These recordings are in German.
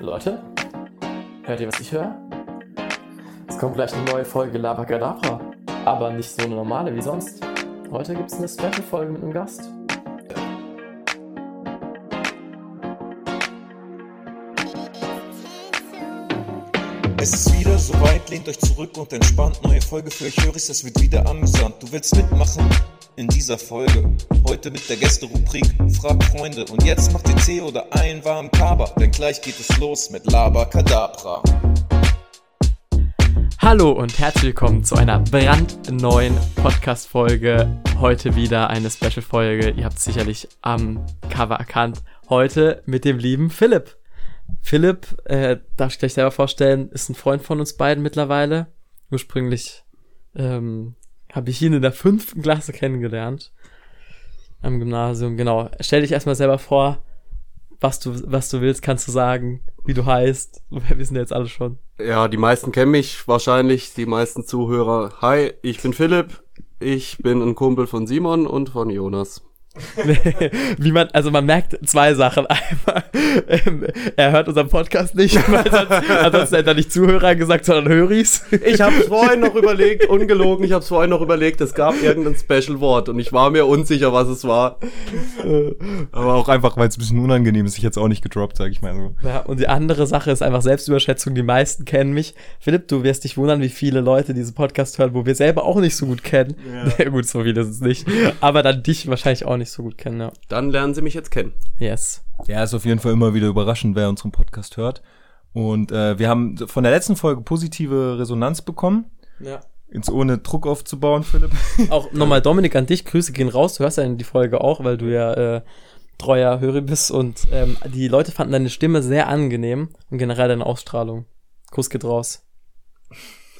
Leute, hört ihr, was ich höre? Es kommt gleich eine neue Folge Labakadabra. Aber nicht so eine normale wie sonst. Heute gibt es eine Special-Folge mit einem Gast. Es ist wieder soweit, lehnt euch zurück und entspannt. Neue Folge für euch, Höris, es wird wieder amüsant. Du willst mitmachen in dieser Folge. Heute mit der Gäste-Rubrik Frag Freunde. Und jetzt macht ihr Tee oder einen warmen Kaba, denn gleich geht es los mit Laber Hallo und herzlich willkommen zu einer brandneuen Podcast-Folge. Heute wieder eine Special-Folge. Ihr habt es sicherlich am Cover erkannt. Heute mit dem lieben Philipp. Philipp, äh, darf ich gleich selber vorstellen, ist ein Freund von uns beiden mittlerweile. Ursprünglich ähm, habe ich ihn in der fünften Klasse kennengelernt. Am Gymnasium, genau. Stell dich erstmal selber vor, was du, was du willst, kannst du sagen, wie du heißt. Wir wissen ja jetzt alle schon. Ja, die meisten kennen mich wahrscheinlich, die meisten Zuhörer. Hi, ich bin Philipp. Ich bin ein Kumpel von Simon und von Jonas. Wie man, also man merkt zwei Sachen. Einmal, ähm, er hört unseren Podcast nicht, weil sonst, ansonsten hätte er nicht Zuhörer gesagt, sondern Höris. Ich habe vorhin noch überlegt, ungelogen, ich habe es vorhin noch überlegt, es gab irgendein Special-Wort und ich war mir unsicher, was es war. Aber auch einfach, weil es ein bisschen unangenehm ist. Ich hätte es auch nicht gedroppt, sag ich mal so. Ja, und die andere Sache ist einfach Selbstüberschätzung. Die meisten kennen mich. Philipp, du wirst dich wundern, wie viele Leute diesen Podcast hören, wo wir selber auch nicht so gut kennen. Ja. gut, so viele ist es nicht. Aber dann dich wahrscheinlich auch nicht so gut kennen, ja. Dann lernen sie mich jetzt kennen. Yes. Ja, ist auf jeden Fall immer wieder überraschend, wer unseren Podcast hört. Und äh, wir haben von der letzten Folge positive Resonanz bekommen. Ja. Jetzt ohne Druck aufzubauen, Philipp. Auch nochmal Dominik an dich, Grüße gehen raus. Du hörst ja die Folge auch, weil du ja äh, treuer Hörer bist und ähm, die Leute fanden deine Stimme sehr angenehm und generell deine Ausstrahlung. Kuss geht raus.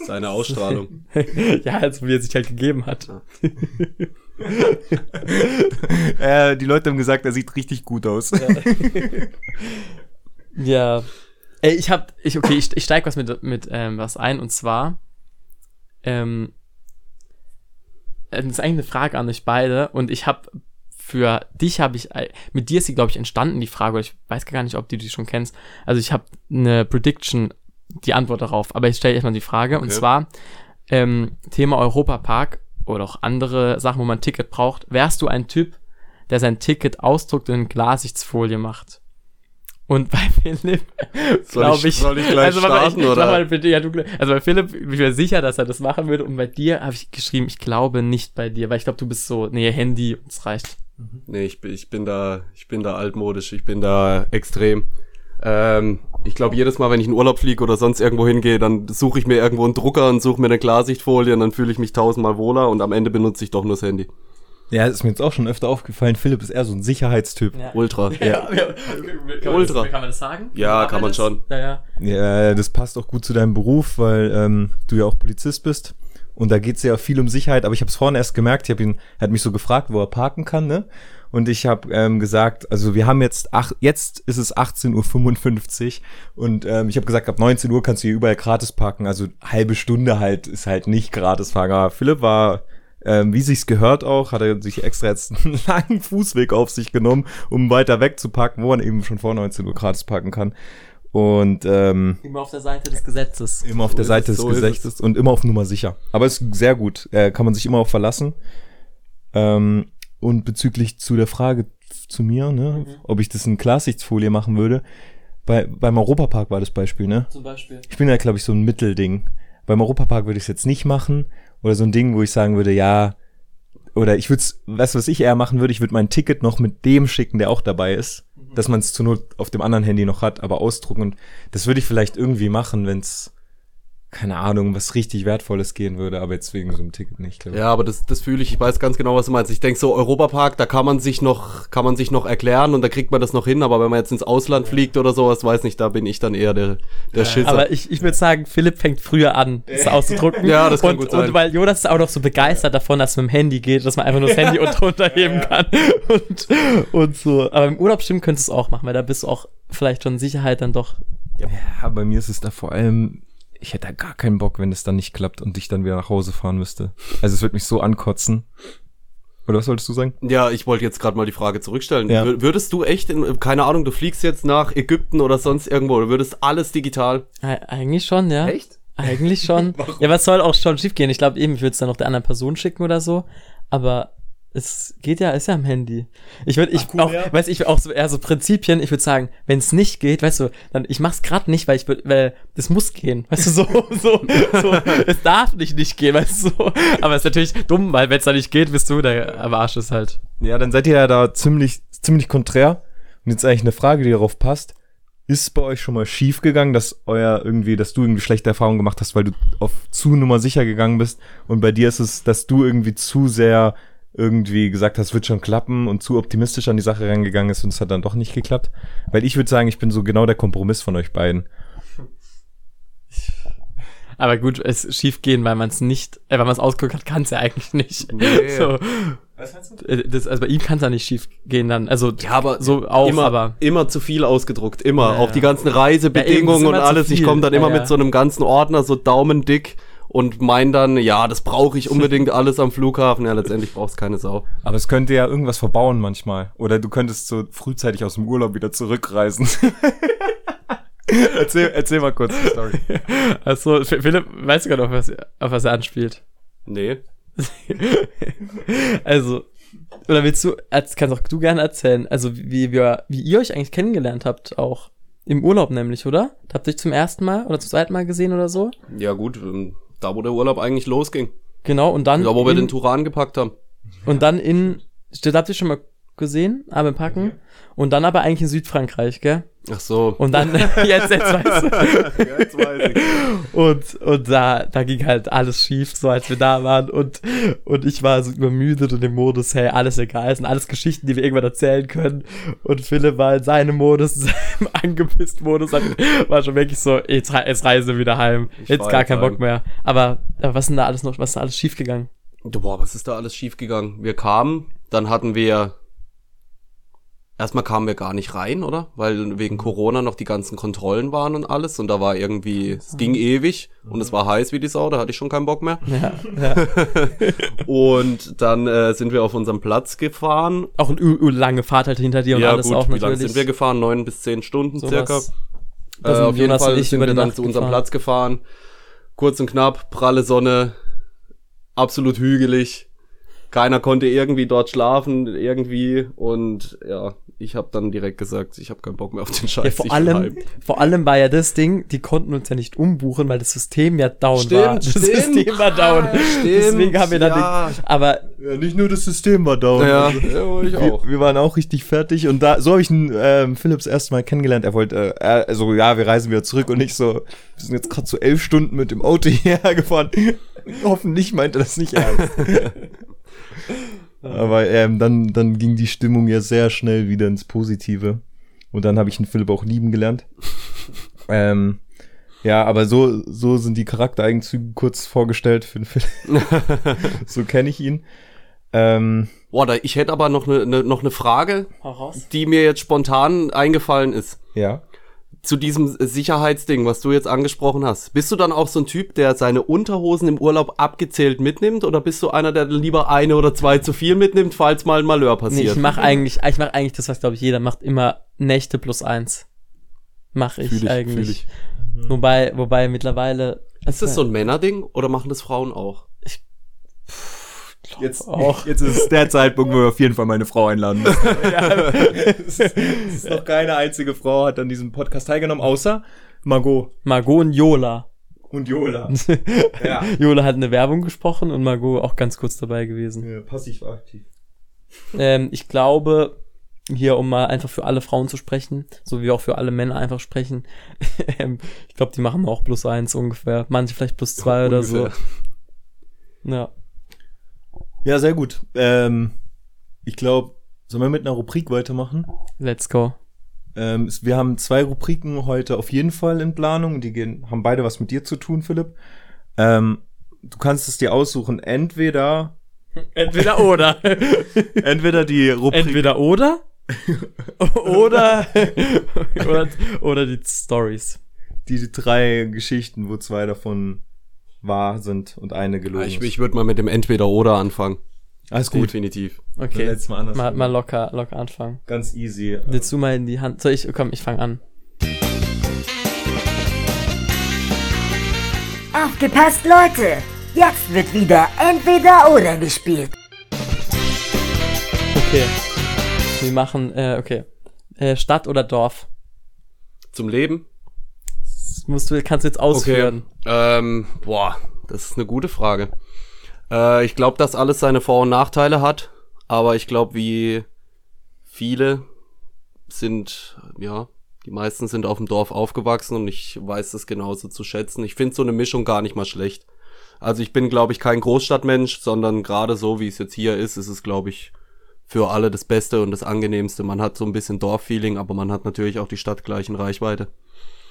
Seine Ausstrahlung. ja, also wie er sich halt gegeben hat. äh, die Leute haben gesagt, er sieht richtig gut aus. ja. Ey, ich hab, ich, okay, ich, ich steig was mit, mit ähm, was ein und zwar, ähm, das ist eigentlich eine Frage an euch beide und ich habe für dich habe ich, äh, mit dir ist sie, glaube ich, entstanden, die Frage, oder ich weiß gar nicht, ob du die schon kennst. Also ich habe eine Prediction, die Antwort darauf, aber ich stelle erstmal die Frage, okay. und zwar ähm, Thema Europapark oder auch andere Sachen, wo man ein Ticket braucht. Wärst du ein Typ, der sein Ticket ausdruckt und in Glassichtsfolie macht? Und bei Philipp, glaube ich, soll ich gleich also starten, ich, oder? Mal bitte, ja, du, also bei Philipp, ich bin mir sicher, dass er das machen würde. Und bei dir habe ich geschrieben, ich glaube nicht bei dir, weil ich glaube, du bist so, nee, Handy, es reicht. Nee, ich, ich bin da, ich bin da altmodisch, ich bin da extrem. Ähm, ich glaube, jedes Mal, wenn ich in Urlaub fliege oder sonst irgendwo hingehe, dann suche ich mir irgendwo einen Drucker und suche mir eine Klarsichtfolie und dann fühle ich mich tausendmal wohler und am Ende benutze ich doch nur das Handy. Ja, ist mir jetzt auch schon öfter aufgefallen. Philipp ist eher so ein Sicherheitstyp. Ja. Ultra. Ja, ja. ja. Kann Ultra. Das, kann man das sagen? Ja, kann man schon. Ja, ja. Ja, das passt auch gut zu deinem Beruf, weil ähm, du ja auch Polizist bist. Und da geht's ja viel um Sicherheit, aber ich habe es vorhin erst gemerkt, ich habe ihn, er hat mich so gefragt, wo er parken kann, ne? Und ich habe ähm, gesagt, also wir haben jetzt, ach, jetzt ist es 18.55 Uhr und ähm, ich habe gesagt, ab 19 Uhr kannst du hier überall gratis parken. Also halbe Stunde halt ist halt nicht gratis parken. Aber Philipp war, ähm, wie sich's gehört auch, hat er sich extra jetzt einen langen Fußweg auf sich genommen, um weiter weg zu parken, wo man eben schon vor 19 Uhr gratis parken kann. Und ähm, immer auf der Seite des Gesetzes. Immer auf so der Seite des so Gesetzes und immer auf Nummer sicher. Aber es ist sehr gut. Äh, kann man sich immer auch verlassen. Ähm, und bezüglich zu der Frage zu mir, ne, mhm. ob ich das in Klarsichtfolie machen würde, bei, beim Europapark war das Beispiel, ne? Zum Beispiel. Ich bin ja, glaube ich, so ein Mittelding. Beim Europapark würde ich es jetzt nicht machen. Oder so ein Ding, wo ich sagen würde, ja, oder ich würde es, weißt du, was ich eher machen würde? Ich würde mein Ticket noch mit dem schicken, der auch dabei ist. Mhm. Dass man es zur Not auf dem anderen Handy noch hat, aber ausdrucken. Und das würde ich vielleicht irgendwie machen, wenn es keine Ahnung, was richtig Wertvolles gehen würde, aber jetzt wegen so einem Ticket nicht, glaube ich. Ja, aber das, das fühle ich, ich weiß ganz genau, was du meinst. Ich denke so, Europapark, da kann man sich noch, kann man sich noch erklären und da kriegt man das noch hin, aber wenn man jetzt ins Ausland ja. fliegt oder sowas, weiß nicht, da bin ich dann eher der, der ja. Schisser. Aber ich, ich würde sagen, Philipp fängt früher an, das auszudrucken. ja, das kann und, gut sein. Und weil Jonas ist auch noch so begeistert davon, dass es mit dem Handy geht, dass man einfach nur das Handy unten runterheben kann und, und so. Aber im Urlaub stimmt könntest du es auch machen, weil da bist du auch vielleicht schon Sicherheit dann doch. Ja, bei mir ist es da vor allem ich hätte da gar keinen Bock, wenn es dann nicht klappt und ich dann wieder nach Hause fahren müsste. Also es wird mich so ankotzen. Oder was wolltest du sagen? Ja, ich wollte jetzt gerade mal die Frage zurückstellen. Ja. Wür- Würdest du echt, in, keine Ahnung, du fliegst jetzt nach Ägypten oder sonst irgendwo, oder würdest alles digital? E- Eigentlich schon, ja. Echt? Eigentlich schon. ja, was soll auch schon schief gehen? Ich glaube eben, ich würde es dann noch der anderen Person schicken oder so. Aber es geht ja, ist ja am Handy. Ich würde, ich cool, auch, ja. weiß ich auch so eher so Prinzipien. Ich würde sagen, wenn es nicht geht, weißt du, dann ich mach's gerade nicht, weil ich würd, weil das muss gehen, weißt du so, so, so, es darf nicht nicht gehen, weißt du so. Aber es ist natürlich dumm, weil wenn es da nicht geht, bist du der am Arsch ist halt. Ja, dann seid ihr ja da ziemlich, ziemlich konträr. Und jetzt eigentlich eine Frage, die darauf passt. Ist es bei euch schon mal schief gegangen, dass euer irgendwie, dass du irgendwie schlechte Erfahrungen gemacht hast, weil du auf zu Nummer sicher gegangen bist und bei dir ist es, dass du irgendwie zu sehr irgendwie gesagt hast, wird schon klappen und zu optimistisch an die Sache reingegangen ist und es hat dann doch nicht geklappt? Weil ich würde sagen, ich bin so genau der Kompromiss von euch beiden. Aber gut, es schief gehen, weil man es nicht, äh, weil man es ausgeguckt hat, kann es ja eigentlich nicht. Nee. So. Äh, Das, also bei ihm kann es ja nicht schief gehen dann. Also Ja, aber so auch, immer, aber immer zu viel ausgedruckt, immer. Ja, auch ja. die ganzen Ja, Reisebedingungen eben, und alles. Ich komme dann immer Ja, ja. mit so einem ganzen Ordner, so daumendick und mein dann, ja, das brauche ich unbedingt alles am Flughafen. Ja, letztendlich brauchst keine Sau. Aber es könnte ja irgendwas verbauen manchmal. Oder du könntest so frühzeitig aus dem Urlaub wieder zurückreisen. erzähl, erzähl mal kurz die Story. also Philipp, weißt du gerade, auf was, auf was er anspielt? Nee. Also, oder willst du, kannst auch du gerne erzählen, also wie, wir, wie ihr euch eigentlich kennengelernt habt, auch im Urlaub nämlich, oder? Habt ihr euch zum ersten Mal oder zum zweiten Mal gesehen oder so? Ja, gut, ähm, da wo der Urlaub eigentlich losging. Genau, und dann. Da wo wir in, den Turan gepackt haben. Und dann in, das habt ihr schon mal gesehen, aber im Packen. Und dann aber eigentlich in Südfrankreich, gell? Ach so. Und dann, jetzt, jetzt weißt du. jetzt weiß ich. Und, und da, da ging halt alles schief, so als wir da waren. Und, und ich war so übermüdet und im Modus, hey, alles egal, es sind alles Geschichten, die wir irgendwann erzählen können. Und Philipp war in seinem Modus, in seinem angepissten Modus, war schon wirklich so, jetzt, jetzt reisen wieder heim. Ich jetzt gar jetzt kein heim. Bock mehr. Aber, aber was ist denn da alles noch, was ist da alles schief gegangen? Boah, was ist da alles schiefgegangen? Wir kamen, dann hatten wir. Erstmal kamen wir gar nicht rein, oder? Weil wegen Corona noch die ganzen Kontrollen waren und alles. Und da war irgendwie, es ging ewig und es war heiß wie die Sau, da hatte ich schon keinen Bock mehr. Ja, ja. Und dann äh, sind wir auf unserem Platz gefahren. Auch eine lange Fahrt halt hinter dir und ja, alles gut, auch wie natürlich. lange sind wir gefahren? Neun bis zehn Stunden Sowas. circa. Äh, auf jeden Jonas Fall ich sind wir dann Nacht zu unserem gefahren. Platz gefahren. Kurz und knapp, pralle Sonne, absolut hügelig. Keiner konnte irgendwie dort schlafen, irgendwie. Und ja, ich habe dann direkt gesagt, ich habe keinen Bock mehr auf den Scheiß. Ja, vor allem, vor allem war ja das Ding, die konnten uns ja nicht umbuchen, weil das System ja down Stimmt, war. Das stimmt. System war down. Ah, stimmt, Deswegen haben wir dann ja. den, aber Ja, nicht nur das System war down. Ja, Also, ja, ich wir, auch. wir waren auch richtig fertig und da so habe ich einen, ähm, Philips erst mal kennengelernt. Er wollte, äh, also ja, wir reisen wieder zurück und ich so, wir sind jetzt gerade so elf Stunden mit dem Auto hierher gefahren. Hoffentlich meint er das nicht ernst. Aber ähm, dann, dann ging die Stimmung ja sehr schnell wieder ins Positive. Und dann habe ich den Philipp auch lieben gelernt. ähm, ja, aber so, so sind die Charaktereigenzüge kurz vorgestellt für den Philipp. so kenne ich ihn. Ähm, Boah, da, ich hätte aber noch eine ne, noch ne Frage, die mir jetzt spontan eingefallen ist. ja. Zu diesem Sicherheitsding, was du jetzt angesprochen hast. Bist du dann auch so ein Typ, der seine Unterhosen im Urlaub abgezählt mitnimmt oder bist du einer, der lieber eine oder zwei zu viel mitnimmt, falls mal ein Malheur Nee, passiert? ich mache eigentlich, ich mache eigentlich das, was glaube ich jeder macht, immer Nächte plus eins. Mache ich, ich, eigentlich. ich. Wobei, wobei mittlerweile. Ist das so ein Männerding oder machen das Frauen auch? Jetzt, auch. jetzt ist es der Zeitpunkt, wo wir auf jeden Fall meine Frau einladen müssen. es, ist, es ist noch keine einzige Frau hat an diesem Podcast teilgenommen, außer Margot Margot und Jola. und Jola. ja. Jola hat eine Werbung gesprochen und Margot auch ganz kurz dabei gewesen. ja. Passiv aktiv. Ähm, ich glaube, hier, um mal einfach für alle Frauen zu sprechen, so wie auch für alle Männer einfach sprechen, ähm, ich glaube, die machen auch plus eins ungefähr. Manche vielleicht plus zwei oder so. Ja. Ja, sehr gut. Ähm, ich glaube, sollen wir mit einer Rubrik weitermachen? Let's go. Ähm, wir haben zwei Rubriken heute auf jeden Fall in Planung. Die gehen, haben beide was mit dir zu tun, Philipp. Ähm, du kannst es dir aussuchen. Entweder, Entweder oder. entweder die Rubrik. Entweder oder. oder, oder, oder die Stories. die drei Geschichten, wo zwei davon wahr sind und eine gelogen Ich, ist. ich würde mal mit dem Entweder-Oder anfangen. Alles gut. Definitiv. Okay. Letztes Mal anders. Mal, mal locker, locker anfangen. Ganz easy. Willst du mal in die Hand? Soll ich? Komm, ich fange an. Aufgepasst, Leute! Jetzt wird wieder entweder oder gespielt. Okay. Wir machen, äh, okay. Äh, Stadt oder Dorf? Zum Leben? Musst du, kannst du jetzt ausführen. Ähm, boah, das ist eine gute Frage. Äh, ich glaube, dass alles seine Vor- und Nachteile hat, aber ich glaube, wie viele sind, ja, die meisten sind auf dem Dorf aufgewachsen und ich weiß das genauso zu schätzen. Ich finde so eine Mischung gar nicht mal schlecht. Also ich bin, glaube ich, kein Großstadtmensch, sondern gerade so, wie es jetzt hier ist, ist es, glaube ich, für alle das Beste und das Angenehmste. Man hat so ein bisschen Dorffeeling, aber man hat natürlich auch die stadtgleichen Reichweite.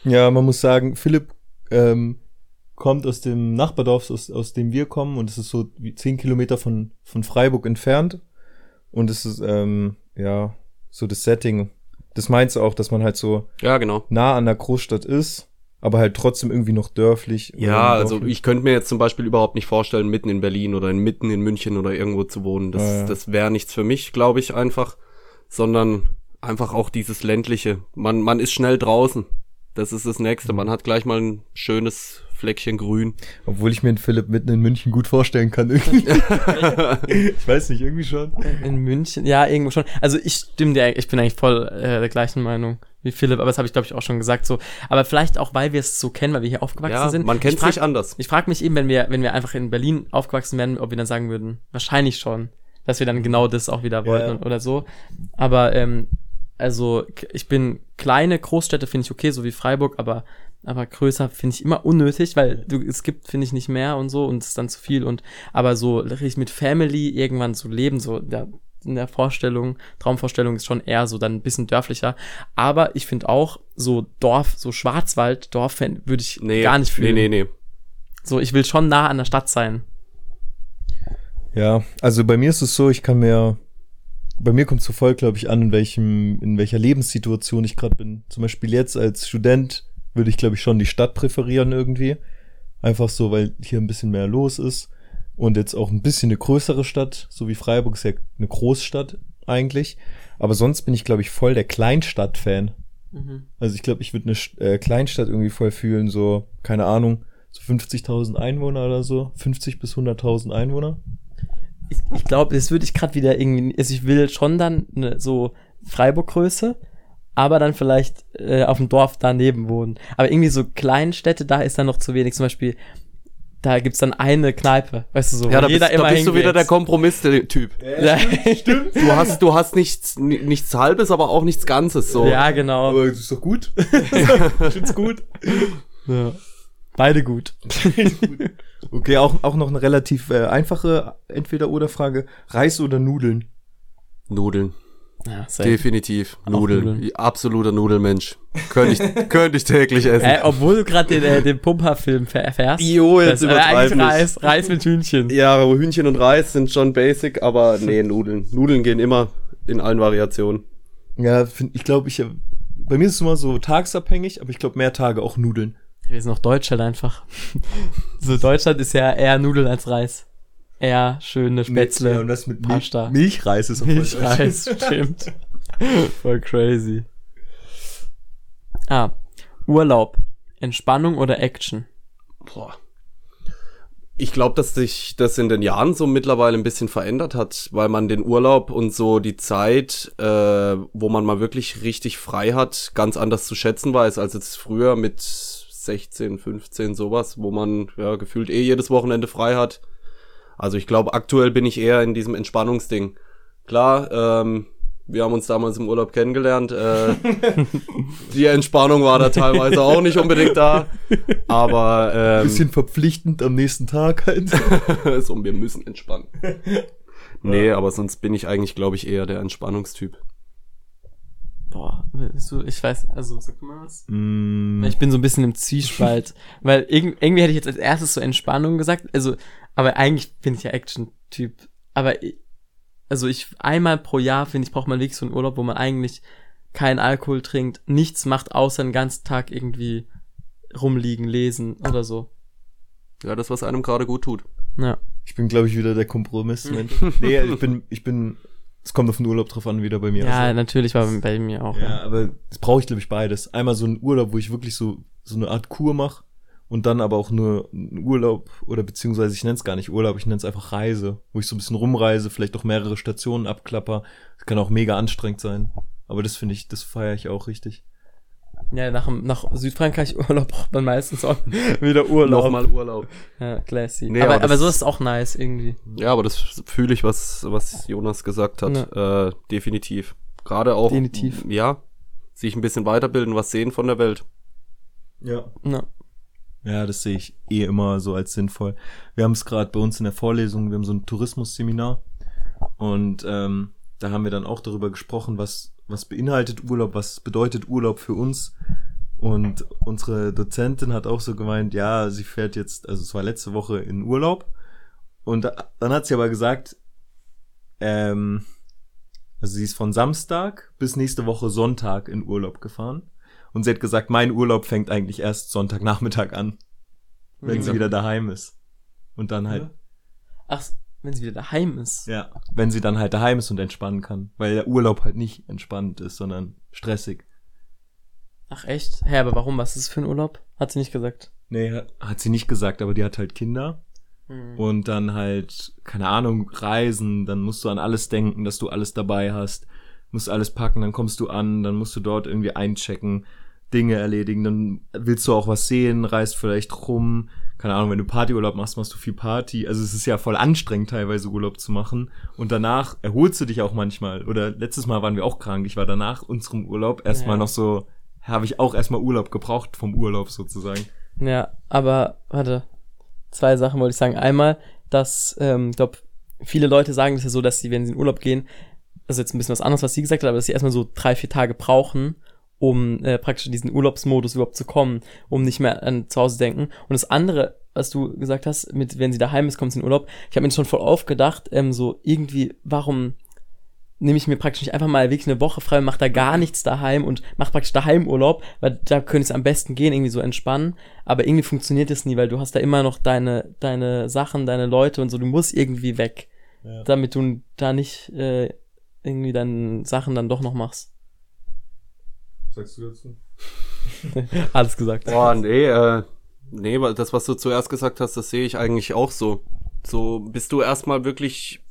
Ja, man muss sagen, Philipp ähm, kommt aus dem Nachbardorf, aus, aus dem wir kommen, und es ist so wie zehn Kilometer von, von Freiburg entfernt. Und es ist, ähm, ja, so das Setting. Das meinst du auch, dass man halt so Ja, genau. nah an der Großstadt ist, aber halt trotzdem irgendwie noch dörflich. Ja, also dorflich. ich könnte mir jetzt zum Beispiel überhaupt nicht vorstellen, mitten in Berlin oder mitten in München oder irgendwo zu wohnen. Das, Ja, ja. das wäre nichts für mich, glaube ich, einfach. Sondern einfach auch dieses ländliche. Man, man ist schnell draußen. Das ist das Nächste. Man hat gleich mal ein schönes Fleckchen grün. Obwohl ich mir den Philipp mitten in München gut vorstellen kann. Irgendwie. ich weiß nicht, irgendwie schon. In München, ja, irgendwo schon. Also ich stimme dir, ich bin eigentlich voll äh, der gleichen Meinung wie Philipp, aber das habe ich glaube ich auch schon gesagt so. Aber vielleicht auch, weil wir es so kennen, weil wir hier aufgewachsen Ja, sind. man kennt Ich es frag- nicht anders. Ich frage mich eben, wenn wir, wenn wir einfach in Berlin aufgewachsen wären, ob wir dann sagen würden, wahrscheinlich schon, dass wir dann genau das auch wieder wollten Ja. oder so. Aber ähm, also ich bin kleine Großstädte finde ich okay, so wie Freiburg, aber aber größer finde ich immer unnötig, weil du es gibt finde ich nicht mehr und so und es ist dann zu viel und aber so richtig mit Family irgendwann zu leben, so der, in der Vorstellung, Traumvorstellung ist schon eher so dann ein bisschen dörflicher. Aber ich finde auch so Dorf, so Schwarzwald, Dorf würde ich Nee, gar nicht fühlen. Nee, nee, nee. So, ich will schon nah an der Stadt sein. Ja, also bei mir ist es so, ich kann mir, bei mir kommt es so voll, glaube ich, an, in welchem, in welcher Lebenssituation ich gerade bin. Zum Beispiel jetzt als Student würde ich, glaube ich, schon die Stadt präferieren irgendwie. Einfach so, weil hier ein bisschen mehr los ist. Und jetzt auch ein bisschen eine größere Stadt, so wie Freiburg ist ja eine Großstadt eigentlich. Aber sonst bin ich, glaube ich, voll der Kleinstadt-Fan. Also ich glaube, ich würde eine äh, Kleinstadt irgendwie voll fühlen, so, keine Ahnung, so 50.000 Einwohner oder so, 50 bis 100.000 Einwohner. Ich, ich glaube, das würde ich gerade wieder irgendwie, also ich will schon dann eine, so Freiburg-Größe, aber dann vielleicht äh, auf dem Dorf daneben wohnen. Aber irgendwie so Kleinstädte, da ist dann noch zu wenig. Zum Beispiel, da gibt's dann eine Kneipe, weißt du so, Ja, da bist, da bist du wieder der. Kompromiss-Typ. Ja, stimmt. Du hast, du hast nichts, ni- nichts Halbes, aber auch nichts Ganzes, so. Ja, genau. Aber das ist doch gut. ich find's gut. Ja. Beide gut. Okay, auch, auch noch eine relativ äh, einfache Entweder-Oder-Frage. Reis oder Nudeln? Nudeln. Ja. Definitiv. Nudeln. Nudeln. Absoluter Nudelmensch. Könnte ich, könnte ich täglich essen. Äh, obwohl du gerade den, äh, den Pumper-Film erfährst. Jo, jetzt das, äh, übertreib eigentlich nicht. Reis, Reis mit Hühnchen. Ja, aber Hühnchen und Reis sind schon basic, aber nee, Nudeln. Nudeln gehen immer in allen Variationen. Ja, find, ich glaube, ich, bei mir ist es immer so tagsabhängig, aber ich glaube mehr Tage auch Nudeln. Wir sind noch Deutschland einfach. so Deutschland ist ja eher Nudeln als Reis. Eher schöne Spätzle. Ja, und das mit Pasta. Milch, Milchreis ist auch. Milchreis, stimmt. Voll crazy. Ah, Urlaub. Entspannung oder Action? Boah. Ich glaube, dass sich das in den Jahren so mittlerweile ein bisschen verändert hat, weil man den Urlaub und so die Zeit, äh, wo man mal wirklich richtig frei hat, ganz anders zu schätzen weiß als jetzt früher mit 16, 15 sowas, wo man ja gefühlt eh jedes Wochenende frei hat. Also ich glaube, aktuell bin ich eher in diesem Entspannungsding. Klar, ähm, wir haben uns damals im Urlaub kennengelernt. Äh, die Entspannung war da teilweise auch nicht unbedingt da. Aber ähm, Bisschen verpflichtend am nächsten Tag halt. so, wir müssen entspannen. Nee, aber sonst bin ich eigentlich, glaube ich, eher der Entspannungstyp. Boah, willst du, ich weiß, also sag du mal was. mm, Ich bin so ein bisschen im Zwiespalt, weil irg irgendwie hätte ich jetzt als erstes so Entspannung gesagt, also, aber eigentlich bin ich ja Action-Typ. Aber ich, also ich einmal pro Jahr finde ich braucht man wirklich so einen Urlaub, wo man eigentlich keinen Alkohol trinkt, nichts macht, außer den ganzen Tag irgendwie rumliegen, lesen oder so. Ja, das, was einem gerade gut tut. Ja. Ich bin, glaube ich, wieder der Kompromissmensch. nee, ich bin, ich bin, es kommt auf den Urlaub drauf an, wieder bei mir. Ja, Also, natürlich war bei mir auch. ja, aber das brauche ich, glaube ich, beides. Einmal so einen Urlaub, wo ich wirklich so, so eine Art Kur mache und dann aber auch nur einen Urlaub oder beziehungsweise ich nenne es gar nicht Urlaub, ich nenne es einfach Reise, wo ich so ein bisschen rumreise, vielleicht auch mehrere Stationen abklapper. Das kann auch mega anstrengend sein. Aber das finde ich, das feiere ich auch richtig. Ja, nach, dem- nach Südfrankreich Urlaub braucht man meistens auch wieder Urlaub. Nochmal Urlaub. Ja, classy. Nee, aber, aber aber, das- so ist es auch nice irgendwie. Ja, aber das fühle ich, was, was Jonas gesagt hat. Äh, definitiv. Gerade auch. Definitiv. Ja. Sich ein bisschen weiterbilden, was sehen von der Welt. Ja. Ja. Ja, das sehe ich eh immer so als sinnvoll. Wir haben es gerade bei uns in der Vorlesung, wir haben so ein Tourismusseminar und ähm, da haben wir dann auch darüber gesprochen, was, was beinhaltet Urlaub, was bedeutet Urlaub für uns. Und unsere Dozentin hat auch so gemeint, ja, sie fährt jetzt, also es war letzte Woche in Urlaub. Und da, dann hat sie aber gesagt, ähm, also sie ist von Samstag bis nächste Woche Sonntag in Urlaub gefahren. Und sie hat gesagt, mein Urlaub fängt eigentlich erst Sonntagnachmittag an, wenn sie Mhm. wieder daheim ist. Und dann halt, Ach, wenn sie wieder daheim ist. ja, wenn sie dann halt daheim ist und entspannen kann. Weil der Urlaub halt nicht entspannt ist, sondern stressig. Ach echt? Hä, aber warum? Was ist das für ein Urlaub? Hat sie nicht gesagt. Nee, hat- sie nicht gesagt, aber die hat halt Kinder. Hm. Und dann halt, keine Ahnung, reisen, dann musst du an alles denken, dass du alles dabei hast, musst alles packen, dann kommst du an, dann musst du dort irgendwie einchecken, Dinge erledigen, dann willst du auch was sehen, reist vielleicht rum, keine Ahnung, wenn du Partyurlaub machst, machst du viel Party, also es ist ja voll anstrengend teilweise Urlaub zu machen und danach erholst du dich auch manchmal oder letztes Mal waren wir auch krank, ich war danach unserem Urlaub erstmal Ja. noch so, habe ich auch erstmal Urlaub gebraucht vom Urlaub sozusagen. Ja, aber warte. Zwei Sachen wollte ich sagen. Einmal, dass, ähm, glaube, viele Leute sagen das ja so, dass sie, wenn sie in Urlaub gehen, also jetzt ein bisschen was anderes, was sie gesagt hat, aber dass sie erstmal so drei, vier Tage brauchen, um äh, praktisch in diesen Urlaubsmodus überhaupt zu kommen, um nicht mehr an zu Hause denken. Und das andere, was du gesagt hast, mit wenn sie daheim ist, kommt sie in Urlaub, ich habe mir schon voll aufgedacht, ähm, so irgendwie, warum nehme ich mir praktisch nicht einfach mal wirklich eine Woche frei und mache da gar nichts daheim und mache praktisch daheim Urlaub, weil da könnte es am besten gehen, irgendwie so entspannen. Aber irgendwie funktioniert es nie, weil du hast da immer noch deine, deine Sachen, deine Leute und so, du musst irgendwie weg, Ja. damit du da nicht äh, irgendwie deine Sachen dann doch noch machst. Sagst du dazu? Alles gesagt. Boah, nee, äh, nee, weil das, was du zuerst gesagt hast, das sehe ich eigentlich auch so. So, bis du erstmal wirklich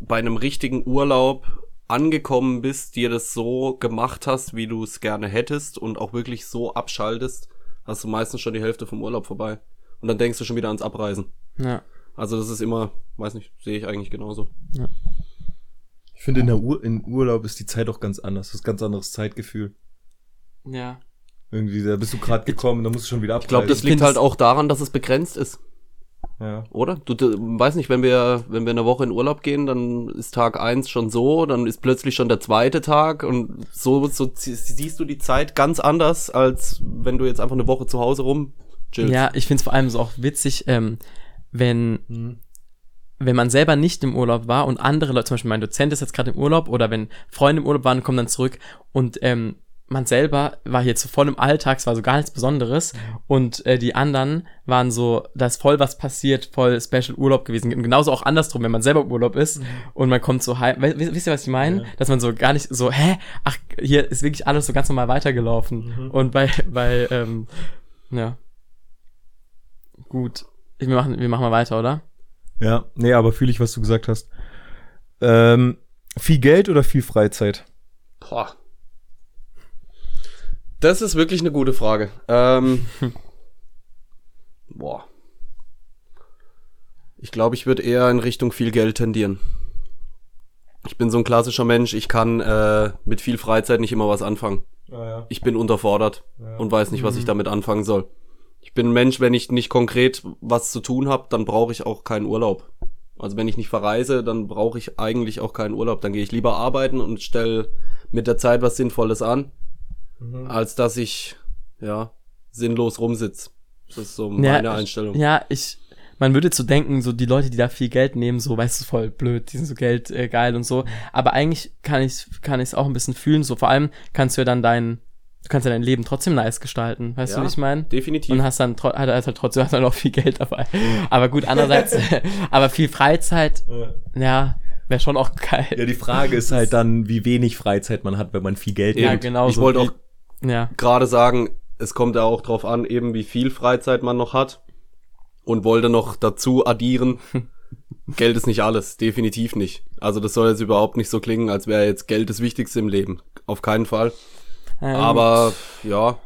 bei einem richtigen Urlaub angekommen bist, dir das so gemacht hast, wie du es gerne hättest und auch wirklich so abschaltest, hast du meistens schon die Hälfte vom Urlaub vorbei. Und dann denkst du schon wieder ans Abreisen. Ja. Also das ist immer, weiß nicht, sehe ich eigentlich genauso. Ich finde, in, der Ur in Urlaub ist die Zeit auch ganz anders. Das ist ein ganz anderes Zeitgefühl. Ja. Irgendwie, da bist du gerade gekommen, da musst du schon wieder abreisen. Ich glaube, das liegt halt auch daran, dass es begrenzt ist. ja. Oder? Du, du weiß nicht, wenn wir, wenn wir eine Woche in Urlaub gehen, dann ist Tag eins schon so, dann ist plötzlich schon der zweite Tag und so, so siehst du die Zeit ganz anders, als wenn du jetzt einfach eine Woche zu Hause rum chillst. Ja, ich finde es vor allem so auch witzig, ähm, wenn, wenn man selber nicht im Urlaub war und andere Leute, zum Beispiel mein Dozent ist jetzt gerade im Urlaub oder wenn Freunde im Urlaub waren, kommen dann zurück und ähm, man selber war hier zu voll im Alltag, es war so gar nichts Besonderes und äh, die anderen waren so, da ist voll was passiert, voll Special Urlaub gewesen. Und genauso auch andersrum, wenn man selber im Urlaub ist und man kommt so heim, we- wisst ihr, was ich meine? Dass man so gar nicht so, hä, ach, hier ist wirklich alles so ganz normal weitergelaufen. Und bei, bei, ähm, ja. Gut. Wir machen, wir machen mal weiter, oder? Ja, nee, aber fühle ich, was du gesagt hast. Ähm, viel Geld oder viel Freizeit? Boah. Das ist wirklich eine gute Frage. Ähm, boah. Ich glaube, ich würde eher in Richtung viel Geld tendieren. Ich bin so ein klassischer Mensch, ich kann äh, mit viel Freizeit nicht immer was anfangen. Ah, ja. Ich bin unterfordert Ja. und weiß nicht, was ich damit anfangen soll. Ich bin ein Mensch, wenn ich nicht konkret was zu tun habe, dann brauche ich auch keinen Urlaub. Also wenn ich nicht verreise, dann brauche ich eigentlich auch keinen Urlaub. Dann gehe ich lieber arbeiten und stelle mit der Zeit was Sinnvolles an, als dass ich ja sinnlos rumsitz. Das ist so meine ja, Einstellung. Ja, ich, man würde so denken, so die Leute, die da viel Geld nehmen, so, weißt du, voll blöd, die sind so Geld äh, geil und so. Aber eigentlich kann ich kann ich es auch ein bisschen fühlen. So vor allem kannst du ja dann dein du kannst ja dein Leben trotzdem nice gestalten, weißt du, Ja, wie ich meine? Definitiv. Und hast dann tro- hat halt trotzdem hast dann auch viel Geld dabei. Aber gut, andererseits, aber viel Freizeit, ja, wäre schon auch geil. Ja, die Frage ist halt dann, wie wenig Freizeit man hat, wenn man viel Geld Ja, hat. genau ich so. wollte auch Ja, gerade sagen, es kommt ja auch drauf an, eben wie viel Freizeit man noch hat. Und wollte noch dazu addieren, Geld ist nicht alles, definitiv nicht. Also das soll jetzt überhaupt nicht so klingen, als wäre jetzt Geld das Wichtigste im Leben. Auf keinen Fall. ähm, Aber ja,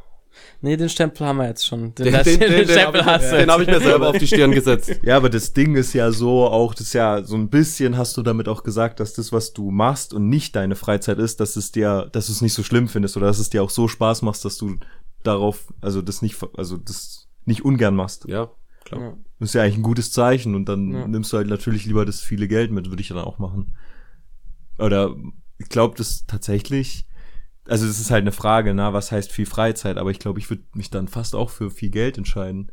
nee, den Stempel haben wir jetzt schon. Den, den, den, den, den Stempel habe hast ich, du den jetzt. hab ich mir selber auf die Stirn gesetzt. Ja, aber das Ding ist ja so, auch das ist ja so ein bisschen hast du damit auch gesagt, dass das, was du machst und nicht deine Freizeit ist, dass es dir, dass du es nicht so schlimm findest oder dass es dir auch so Spaß macht, dass du darauf, also das nicht, also das nicht ungern machst. Ja, klar. Ja. Das ist ja eigentlich ein gutes Zeichen und dann Ja. nimmst du halt natürlich lieber das viele Geld mit, würde ich dann auch machen. Oder ich glaube, das tatsächlich, also das ist halt eine Frage, na, was heißt viel Freizeit, aber ich glaube, ich würde mich dann fast auch für viel Geld entscheiden.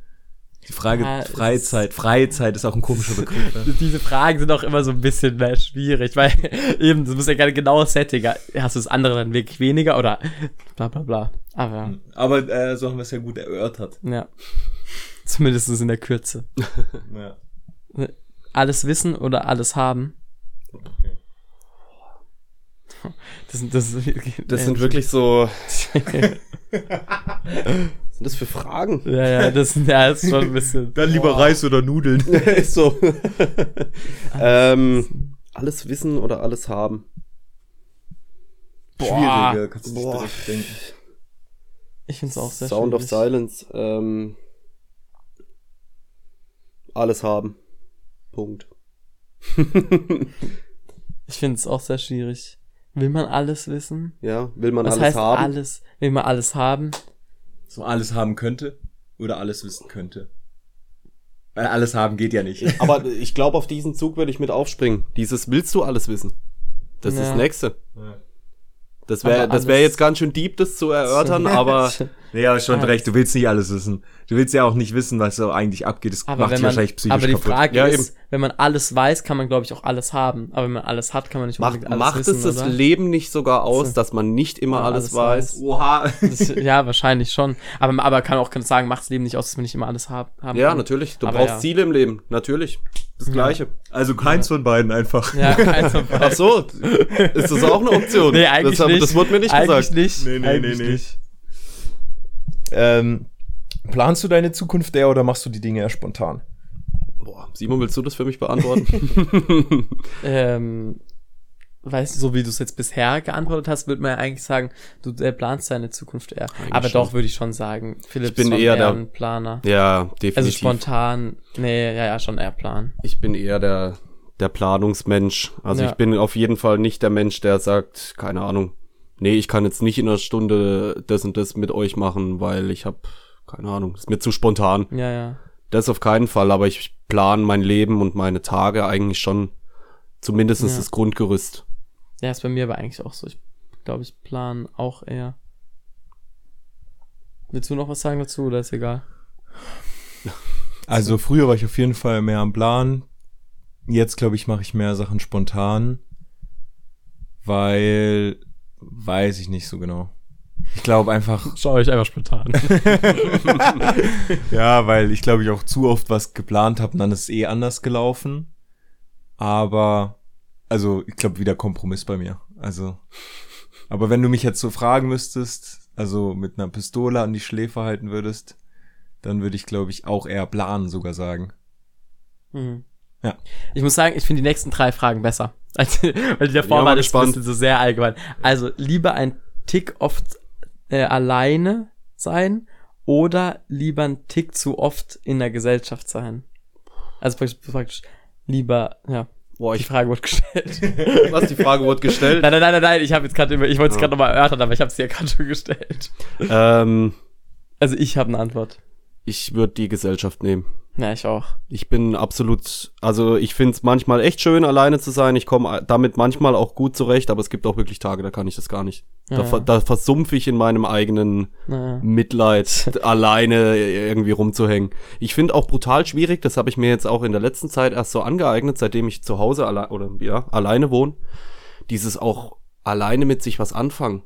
Die Frage Ja, es Freizeit, Freizeit ist auch ein komischer Begriff. ne? Diese Fragen sind auch immer so ein bisschen mehr schwierig, weil eben, du musst ja gerne genau Setting. Hast du das andere dann wirklich weniger oder bla bla bla. Aber Aber äh, so haben wir es ja gut erörtert. ja. Zumindest in der Kürze. Ja. Alles wissen oder alles haben. Das, sind- das, Das sind wirklich so. Sind das für Fragen? Ja, ja, das, ja, das ist schon ein bisschen. Dann lieber Reis oder Nudeln. ist so. ähm, alles wissen oder alles haben? Schwieriger, kannst du Boah. direkt denken. Ich finde es auch sehr Sound of schwierig. Silence. Ähm, alles haben. Punkt. Ich finde es auch sehr schwierig. Will man alles wissen? Ja, will man Was alles heißt haben? alles? Will man alles haben? So alles haben könnte oder alles wissen könnte. Weil alles haben geht ja nicht. Aber ich glaube, auf diesen Zug würde ich mit aufspringen. Dieses willst du alles wissen. Das ist Ja. das Nächste. Das wäre, das wäre jetzt ganz schön deep, das zu erörtern, aber Nee, aber schon Ah. recht, du willst nicht alles wissen. Du willst ja auch nicht wissen, was so eigentlich abgeht. Das aber macht wenn dich man, wahrscheinlich psychisch aber die kaputt. Frage Ja, ist, wenn man alles weiß, kann man glaube ich auch alles haben. Aber wenn man alles hat, kann man nicht macht, unbedingt alles macht wissen, es das oder? Leben nicht sogar aus, So. dass man nicht immer Ja, alles, alles weiß? weiß. Oha. Das, ja, wahrscheinlich schon. Aber, aber kann auch sagen, macht das Leben nicht aus, dass man nicht immer alles hab, haben Ja, kann. natürlich. Du Aber brauchst ja. Ziele im Leben. Natürlich. Das Gleiche. Also keins von beiden einfach. Ja, also, Ach so. Ist das auch eine Option? nee, eigentlich das, nicht. Das wurde mir nicht eigentlich gesagt. Nicht. Nee, nee, eigentlich nee, nee. nicht. Ähm, planst du deine Zukunft eher oder machst du die Dinge eher spontan? Boah, Simon, willst du das für mich beantworten? Ähm, weißt du, so wie du es jetzt bisher geantwortet hast, würde man ja eigentlich sagen, du äh, planst deine Zukunft eher. Aber schon. doch, würde ich schon sagen, Philipp Ich bin eher der- ein Planer. ja, definitiv. Also spontan, nee, ja, ja, schon eher Plan. Ich bin eher der, der Planungsmensch. Also Ja. ich bin auf jeden Fall nicht der Mensch, der sagt, keine Ahnung, nee, ich kann jetzt nicht in einer Stunde das und das mit euch machen, weil ich habe, keine Ahnung, ist mir zu spontan. Ja, ja. Das auf keinen Fall, aber ich plane mein Leben und meine Tage eigentlich schon zumindest Ja. das Grundgerüst. Ja, ist bei mir aber eigentlich auch so. Ich glaube, ich plan auch eher. Willst du noch was sagen dazu oder ist egal? Also früher war ich auf jeden Fall mehr am Plan. Jetzt glaube ich, mache ich mehr Sachen spontan, weil weiß ich nicht so genau. Ich glaube einfach, Schau euch einfach spontan. ja, weil ich glaube ich auch zu oft was geplant habe und dann ist es eh anders gelaufen. Aber also ich glaube wieder Kompromiss bei mir. Also aber wenn du mich jetzt so fragen müsstest, also mit einer Pistole an die Schläfe halten würdest, dann würde ich glaube ich auch eher planen sogar sagen. Mhm. Ja. Ich muss sagen, ich finde die nächsten drei Fragen besser. Als, weil die davor Ja, waren das ein gespannt. bisschen so sehr allgemein. Also lieber ein Tick oft äh, alleine sein oder lieber ein Tick zu oft in der Gesellschaft sein. Also praktisch, praktisch lieber, ja. Boah, Die ich, Frage wurde gestellt. was, die Frage wurde gestellt? nein, nein, nein, nein, nein, ich habe jetzt gerade, ich wollte es Ja. gerade nochmal erörtern, aber ich habe es dir gerade schon gestellt. ähm, Also ich habe eine Antwort. ich würde die Gesellschaft nehmen. Ja, ich auch. Ich bin absolut, also ich finde es manchmal echt schön, alleine zu sein. Ich komme damit manchmal auch gut zurecht, aber es gibt auch wirklich Tage, da kann ich das gar nicht. Da, Ja. da versumpfe ich in meinem eigenen Naja. Mitleid, alleine irgendwie rumzuhängen. Ich finde auch brutal schwierig, das habe ich mir jetzt auch in der letzten Zeit erst so angeeignet, seitdem ich zu Hause alle oder ja, alleine wohne, dieses auch alleine mit sich was anfangen.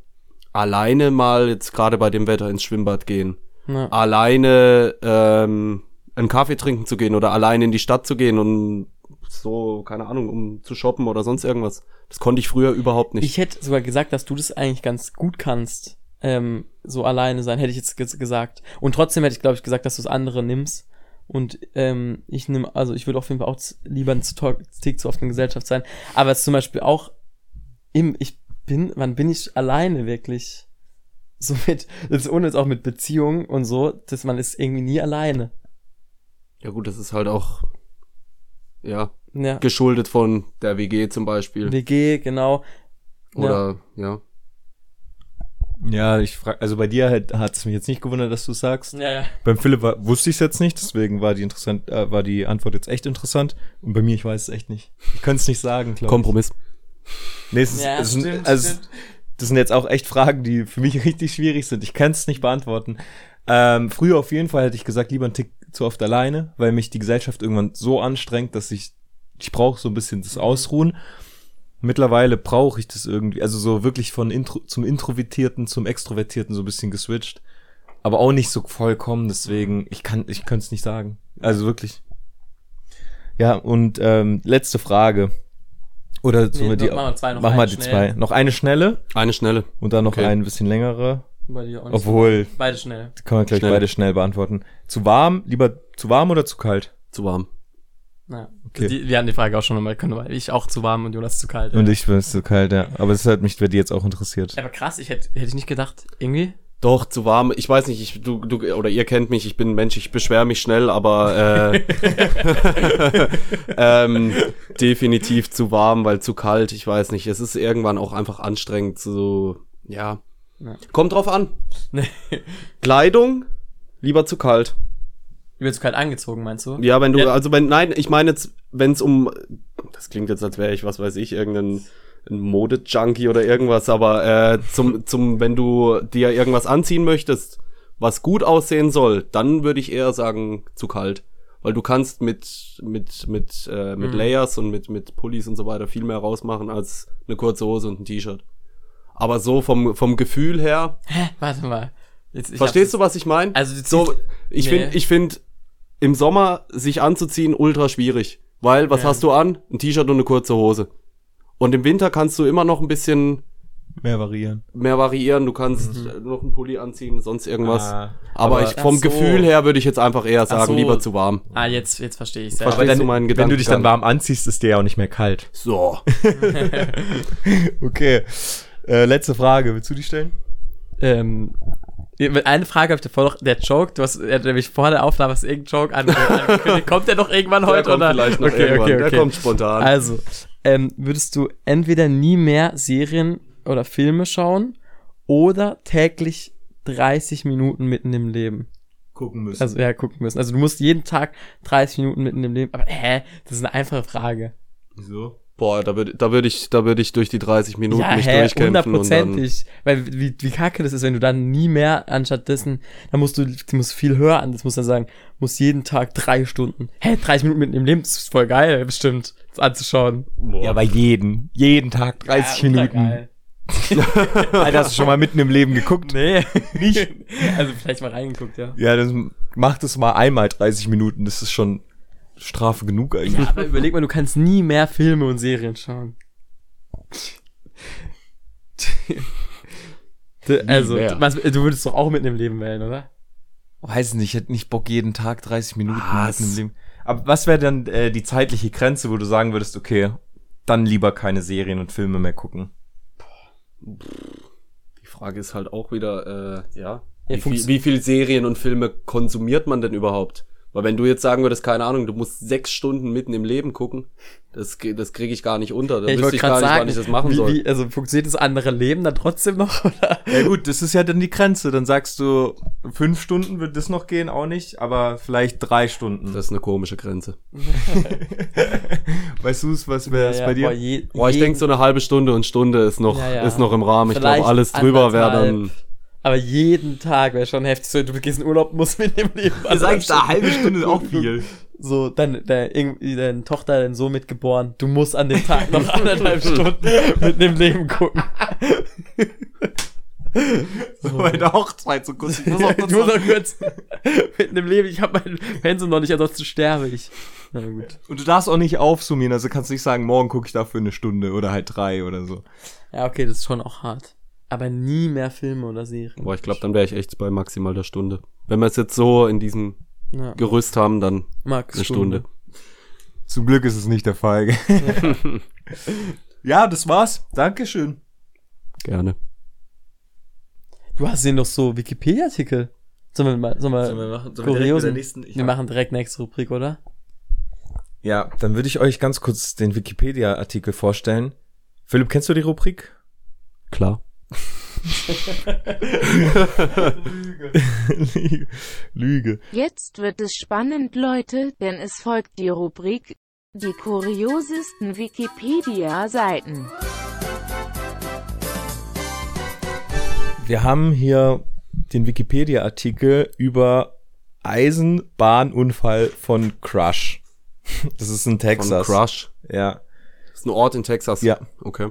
alleine mal jetzt gerade bei dem Wetter ins Schwimmbad gehen. Ja. Alleine ähm, einen Kaffee trinken zu gehen oder alleine in die Stadt zu gehen und so, keine Ahnung, um zu shoppen oder sonst irgendwas. Das konnte ich früher überhaupt nicht. Ich hätte sogar gesagt, dass du das eigentlich ganz gut kannst. Ähm, so alleine sein, hätte ich jetzt ges gesagt. Und trotzdem hätte ich, glaube ich, gesagt, dass du das andere nimmst. Und ähm, ich nehme, also ich würde auf jeden Fall auch lieber ein Tick zu oft in Gesellschaft sein. Aber es ist zum Beispiel auch im, ich bin, wann bin ich alleine wirklich? So mit, jetzt ohne jetzt auch mit Beziehungen und so, dass man ist irgendwie nie alleine. Ja gut, das ist halt auch, ja, Ja. geschuldet von der WG zum Beispiel. WG, genau. Ja. Oder, ja. Ja, ich frage, also bei dir hat hat es mich jetzt nicht gewundert, dass du sagst. Ja, ja. Beim Philipp war, wusste ich es jetzt nicht, deswegen war die interessant, äh, war die Antwort jetzt echt interessant. Und bei mir, ich weiß es echt nicht. Ich könnte es nicht sagen, glaube ich. Kompromiss. Nee, es ist, Ja, es sind, stimmt, also, stimmt. Das sind jetzt auch echt Fragen, die für mich richtig schwierig sind. Ich kann es nicht beantworten. Ähm, früher auf jeden Fall hätte ich gesagt, lieber einen Tick zu oft alleine, weil mich die Gesellschaft irgendwann so anstrengt, dass ich, ich brauche so ein bisschen das Ausruhen. Mittlerweile brauche ich das irgendwie, also so wirklich von Intro, zum Introvertierten zum Extrovertierten so ein bisschen geswitcht. Aber auch nicht so vollkommen, deswegen, ich kann, ich könnte es nicht sagen. Also wirklich. Ja, und ähm, letzte Frage. Oder so Nee, mit die, machen wir zwei, noch mach mal die schnell. zwei. Noch eine schnelle Eine schnelle. und dann noch Okay. eine bisschen längere. Bei dir auch nicht so. Obwohl, Beide schnell. kann man gleich Schnell. beide schnell beantworten. Zu warm, lieber zu warm oder zu kalt? Zu warm. Ja. Okay. Die, wir hatten die Frage auch schon nochmal können, weil ich auch zu warm und Jonas zu kalt. Und ja. ich bin zu kalt, ja. Aber das hat mich bei dir jetzt auch interessiert. Aber krass, ich hätte hätte ich nicht gedacht, irgendwie. Doch, zu warm. Ich weiß nicht, ich, du, du, oder ihr kennt mich, ich bin ein Mensch, ich beschwere mich schnell, aber äh, ähm, definitiv zu warm, weil zu kalt, ich weiß nicht. Es ist irgendwann auch einfach anstrengend, so, ja. Ja. Kommt drauf an. Nee. Kleidung, lieber zu kalt. Bin zu kalt angezogen, meinst du? Ja, wenn du, Ja. also wenn, nein, ich meine jetzt, wenn es um, das klingt jetzt, als wäre ich, was weiß ich, irgendein ein Mode-Junkie oder irgendwas, aber äh, zum, zum, wenn du dir irgendwas anziehen möchtest, was gut aussehen soll, dann würde ich eher sagen, zu kalt. Weil du kannst mit, mit, mit, äh, mit Mhm. Layers und mit, mit Pullis und so weiter viel mehr rausmachen als eine kurze Hose und ein T-Shirt. Aber so vom, vom Gefühl her, Hä? Warte mal. Jetzt, ich verstehst du, was ich meine? Also, so, ich Nee. finde, ich finde, im Sommer sich anzuziehen ultra schwierig. Weil, was Ja. hast du an? Ein T-Shirt und eine kurze Hose. Und im Winter kannst du immer noch ein bisschen Mehr variieren. mehr variieren. Du kannst äh, noch einen Pulli anziehen, sonst irgendwas. Ah, aber, aber- ich, vom so. Gefühl her würde ich jetzt einfach eher sagen, so. lieber zu warm. Ah, jetzt, jetzt verstehe ich Verstehst dann, du meinen wenn du dich dann warm anziehst, ist dir ja auch nicht mehr kalt. So. Okay. Äh, letzte Frage. Willst du die stellen? Ähm, eine Frage habe ich davor noch, der Joke, du hast er hat nämlich vor der Aufnahme hast irgendeinen Joke ange angekündigt. Kommt der noch irgendwann heute? Der kommt oder? vielleicht noch okay, irgendwann. okay, okay. Der kommt spontan. Also, ähm, würdest du entweder nie mehr Serien oder Filme schauen oder täglich 30 Minuten mitten im Leben? Gucken müssen. Also, ja, gucken müssen. Also, du musst jeden Tag 30 Minuten mitten im Leben. Aber, hä? Das ist eine einfache Frage. Wieso? Boah, da würde da würd ich, da würde ich durch die 30 Minuten ja, nicht hä? durchkämpfen. und dann- Hundertprozentig. Weil, wie, wie kacke das ist, wenn du dann nie mehr anstatt dessen, dann musst du, du musst viel hören. Das musst dann sagen, musst jeden Tag drei Stunden. Hä? 30 Minuten mitten im Leben? Das ist voll geil, bestimmt. Das anzuschauen. Ja, bei jeden. Jeden Tag 30 Ja, Minuten. geil. Alter, hast du schon mal mitten im Leben geguckt? Nee, nicht. Also vielleicht mal reingeguckt, ja. Ja, dann mach das mal einmal 30 Minuten. Das ist schon Strafe genug eigentlich. Ja, aber überleg mal, du kannst nie mehr Filme und Serien schauen. Also, was, du würdest doch auch mitten im Leben wählen, oder? Weiß nicht, ich hätte nicht Bock, jeden Tag 30 Minuten Was? mitten im Leben. Aber was wäre dann äh, die zeitliche Grenze, wo du sagen würdest, okay, dann lieber keine Serien und Filme mehr gucken? Die Frage ist halt auch wieder, äh, ja, Ja, wie, viel, wie viel Serien und Filme konsumiert man denn überhaupt? Weil wenn du jetzt sagen würdest, keine Ahnung, du musst sechs Stunden mitten im Leben gucken, das, das kriege ich gar nicht unter. Da Ja, wüsste ich gar nicht, wann ich das machen wie, soll. Wie, also funktioniert das andere Leben dann trotzdem noch, oder? Ja gut, das ist ja dann die Grenze. Dann sagst du, fünf Stunden wird das noch gehen, auch nicht, aber vielleicht drei Stunden. Das ist eine komische Grenze. weißt du es, was wäre es bei dir? Boah, je, Boah, ich denke, so eine halbe Stunde und Stunde ist noch, Ja, ja. ist noch im Rahmen. Ich Vielleicht glaube, alles drüber wäre dann. Aber jeden Tag wäre schon heftig. So, du gehst in Urlaub, musst mit dem Leben. anderthalb Stunden- auch viel. So, dann deine, deine Tochter, dein Sohn mitgeboren. Du musst an dem Tag noch anderthalb Stunden mit dem Leben gucken. Meine Hochzeit so kurz. Ich muss auch kurz muss noch kurz mitten im Leben, ich habe mein Pensum noch nicht, ansonsten sterbe ich. Na gut. Und du darfst auch nicht aufsummieren, also kannst nicht sagen, morgen gucke ich dafür eine Stunde oder halt drei oder so. Ja, okay, das ist schon auch hart. Aber nie mehr Filme oder Serien. Boah, ich glaube, dann wäre ich echt bei maximal der Stunde. Wenn wir es jetzt so in diesem Ja. Gerüst haben, dann Max eine Stunde. Zum Glück ist es nicht der Fall. gell? ja, das war's. Dankeschön. Gerne. Du hast hier noch so Wikipedia-Artikel. Sollen wir mal, sollen wir, machen, Kuriosen? wir machen direkt nächste Rubrik, oder? Ja, dann würde ich euch ganz kurz den Wikipedia-Artikel vorstellen. Philipp, kennst du die Rubrik? Klar. Lüge. Lüge. Jetzt wird es spannend, Leute, denn es folgt die Rubrik Die kuriosesten Wikipedia-Seiten. Wir haben hier den Wikipedia-Artikel über Eisenbahnunfall von Crush. Das ist in Von Texas. Crush. Ja. Das ist ein Ort in Texas. Ja. Okay.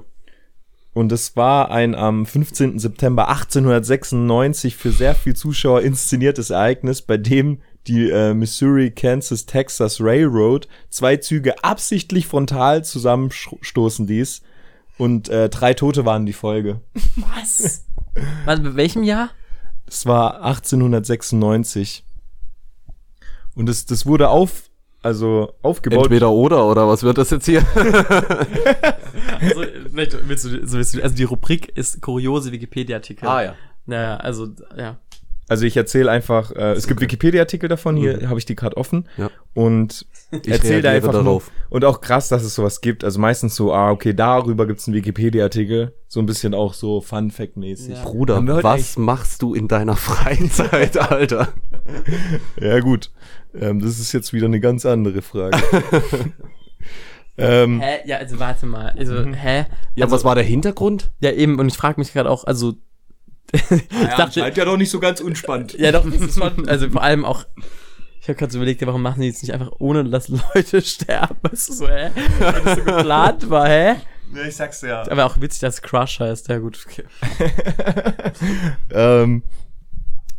Und es war ein am 15. September 1896 für sehr viel Zuschauer inszeniertes Ereignis, bei dem die äh, Missouri Kansas Texas Railroad zwei Züge absichtlich frontal zusammenstoßen ließ und äh, drei Tote waren die Folge. Was? Warte, bei welchem Jahr? Das war 1896. Und das, das wurde auf, also aufgebaut. Entweder oder, oder was wird das jetzt hier? Also, willst du, so willst du, also die Rubrik ist kuriose Wikipedia-Artikel. Ah, ja. Naja, also, ja. Also ich erzähle einfach, äh, es gibt Wikipedia-Artikel davon, hier habe ich die gerade offen. Ja. Und Ich erzähl da einfach darauf. Nur, und auch krass, dass es sowas gibt. Also meistens so, ah, okay, darüber gibt's einen Wikipedia-Artikel. So ein bisschen auch so Fun-Fact-mäßig. Ja. Bruder, was machst du in deiner Freizeit, Alter? Ja, gut. Ähm, das ist jetzt wieder eine ganz andere Frage. ähm, Hä? Ja, also warte mal. Also, hä? Ja, also, was war der Hintergrund? Ja, eben, und ich frage mich gerade auch, also. Ich dachte, ja doch nicht so ganz unspannend. ja doch, das ist also vor allem auch. Ich habe gerade so überlegt, ja, warum machen die jetzt nicht einfach ohne, dass Leute sterben? Weißt du so, hä? Weil das so geplant war, hä? Ja, ich sag's ja. Aber auch witzig, dass Crush heißt. Ja, gut. Okay. ähm,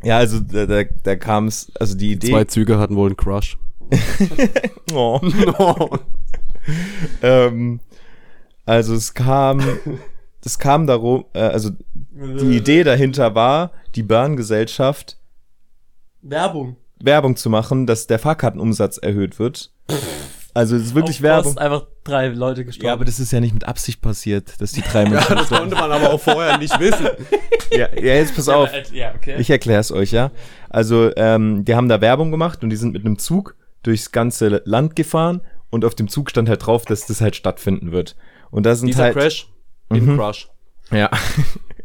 ja, also da, da, da kam's, also die Idee. Zwei Züge hatten wohl einen Crush. Oh. ähm, also es kam, es kam darum, äh, also die Idee dahinter war, die Bahngesellschaft Werbung. Werbung zu machen, dass der Fahrkartenumsatz erhöht wird. Also es ist wirklich Auf Werbung. Kosten einfach drei Leute gestorben. Ja, aber das ist ja nicht mit Absicht passiert, dass die drei Menschen. Das konnte man aber auch vorher nicht wissen. ja, ja, jetzt pass auf. Ja, ja, okay. Ich erkläre es euch, ja. Also, ähm, die haben da Werbung gemacht und die sind mit einem Zug durchs ganze Land gefahren und auf dem Zug stand halt drauf, dass das halt stattfinden wird. Und da sind Dieser halt. Crash in Crush. Ja.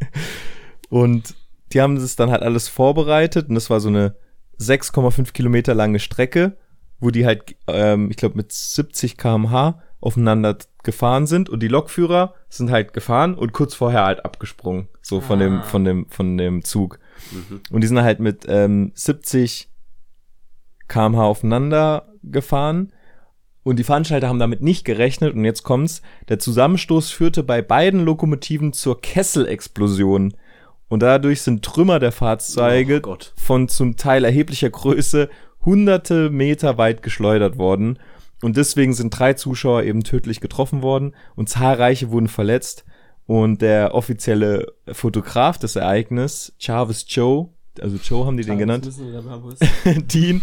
und die haben das dann halt alles vorbereitet und das war so eine 6,5 Kilometer lange Strecke, wo die halt, ähm, ich glaube, mit 70 km/h aufeinander gefahren sind und die Lokführer sind halt gefahren und kurz vorher halt abgesprungen, so von dem, von dem, von dem Zug. Und die sind halt mit ähm, 70 km/h aufeinander gefahren. Und die Veranstalter haben damit nicht gerechnet. Und jetzt kommt's. Der Zusammenstoß führte bei beiden Lokomotiven zur Kesselexplosion. Und dadurch sind Trümmer der Fahrzeuge Oh von zum Teil erheblicher Größe hunderte Meter weit geschleudert worden. Und deswegen sind drei Zuschauer eben tödlich getroffen worden und zahlreiche wurden verletzt. Und der offizielle Fotograf des Ereignisses, Jarvis Joe, also Joe haben die den genannt, Dean,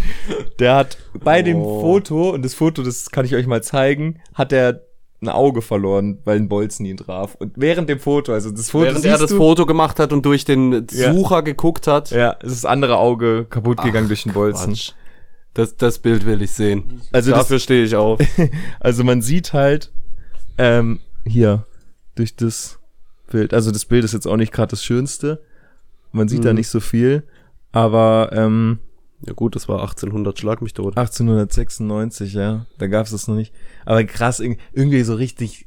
der hat bei dem Oh. Foto, und das Foto, das kann ich euch mal zeigen, hat er ein Auge verloren, weil ein Bolzen ihn traf. Und während dem Foto, also das Foto Während er das du, Foto gemacht hat und durch den Ja. Sucher geguckt hat. ja, ist das andere Auge kaputt gegangen durch den Bolzen. Quatsch. Das, das Bild will ich sehen. Also Dafür stehe ich auf. Also man sieht halt ähm, hier durch das Bild. Also das Bild ist jetzt auch nicht gerade das Schönste. Man sieht da Mhm. nicht so viel. Aber ähm, Ja gut, das war 1800, schlag mich tot. 1896, ja, da gab es das noch nicht. Aber krass, irg- irgendwie so richtig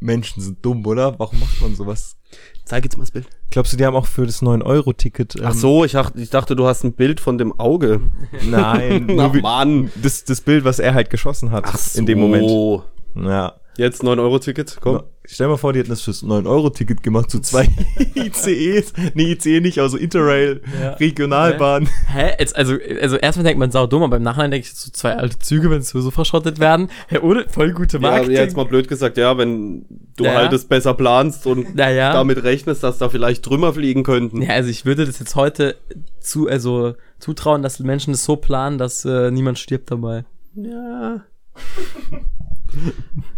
Menschen sind dumm, oder? Warum macht man sowas? Zeig jetzt mal das Bild. Glaubst du, die haben auch für das 9-Euro-Ticket... Ähm, Ach so, ich dachte, ich dachte, du hast ein Bild von dem Auge. Nein, Ach Mann. das, das Bild, was er halt geschossen hat in dem Moment. Ja. Jetzt 9-Euro-Ticket, komm. Stell mal vor, die hätten das fürs 9-Euro-Ticket gemacht zu zwei ICEs. Nee, ICE nicht, also Interrail, Ja. Regionalbahn. Hä? Jetzt, also, also erstmal denkt man sau dumm, aber im Nachhinein denke ich so zwei alte Züge, wenn sie so verschrottet werden. Hä, ohne voll gute Ja, Marketing. jetzt mal blöd gesagt, ja, wenn du Ja. halt es besser planst und Naja. damit rechnest, dass da vielleicht Trümmer fliegen könnten. Ja, also ich würde das jetzt heute zu, also zutrauen, dass die Menschen das so planen, dass äh, niemand stirbt dabei. Ja.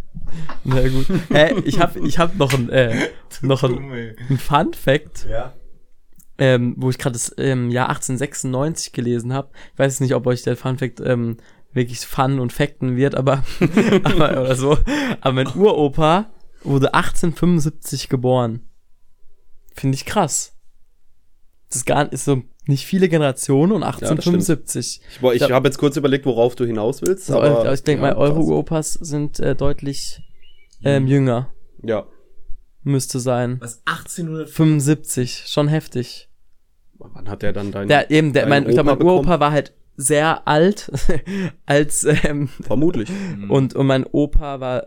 Na gut. Hä, ich hab, ich hab noch ein, äh, noch ein, ein Fun Fact, Ja. ähm, wo ich gerade das ähm, Jahr 1896 gelesen habe. Ich weiß nicht, ob euch der Fun Fact ähm, wirklich Fun und Fakten wird, aber, aber oder so. Aber mein Uropa wurde 1875 geboren. Finde ich krass. Das ist gar ist so nicht viele Generationen und das stimmt. 1875. Ich, wo- ich Ja. habe jetzt kurz überlegt, worauf du hinaus willst. Also, aber, ich denke ja, mal, eure krass. Uropas sind äh, deutlich ähm, jünger. Ja. Müsste sein. Was, 1800? 75, schon heftig. Wann hat der dann dein. Der, eben, der, mein, ich glaube, mein? Uropa war halt sehr alt, als, ähm, Vermutlich. und, und mein Opa war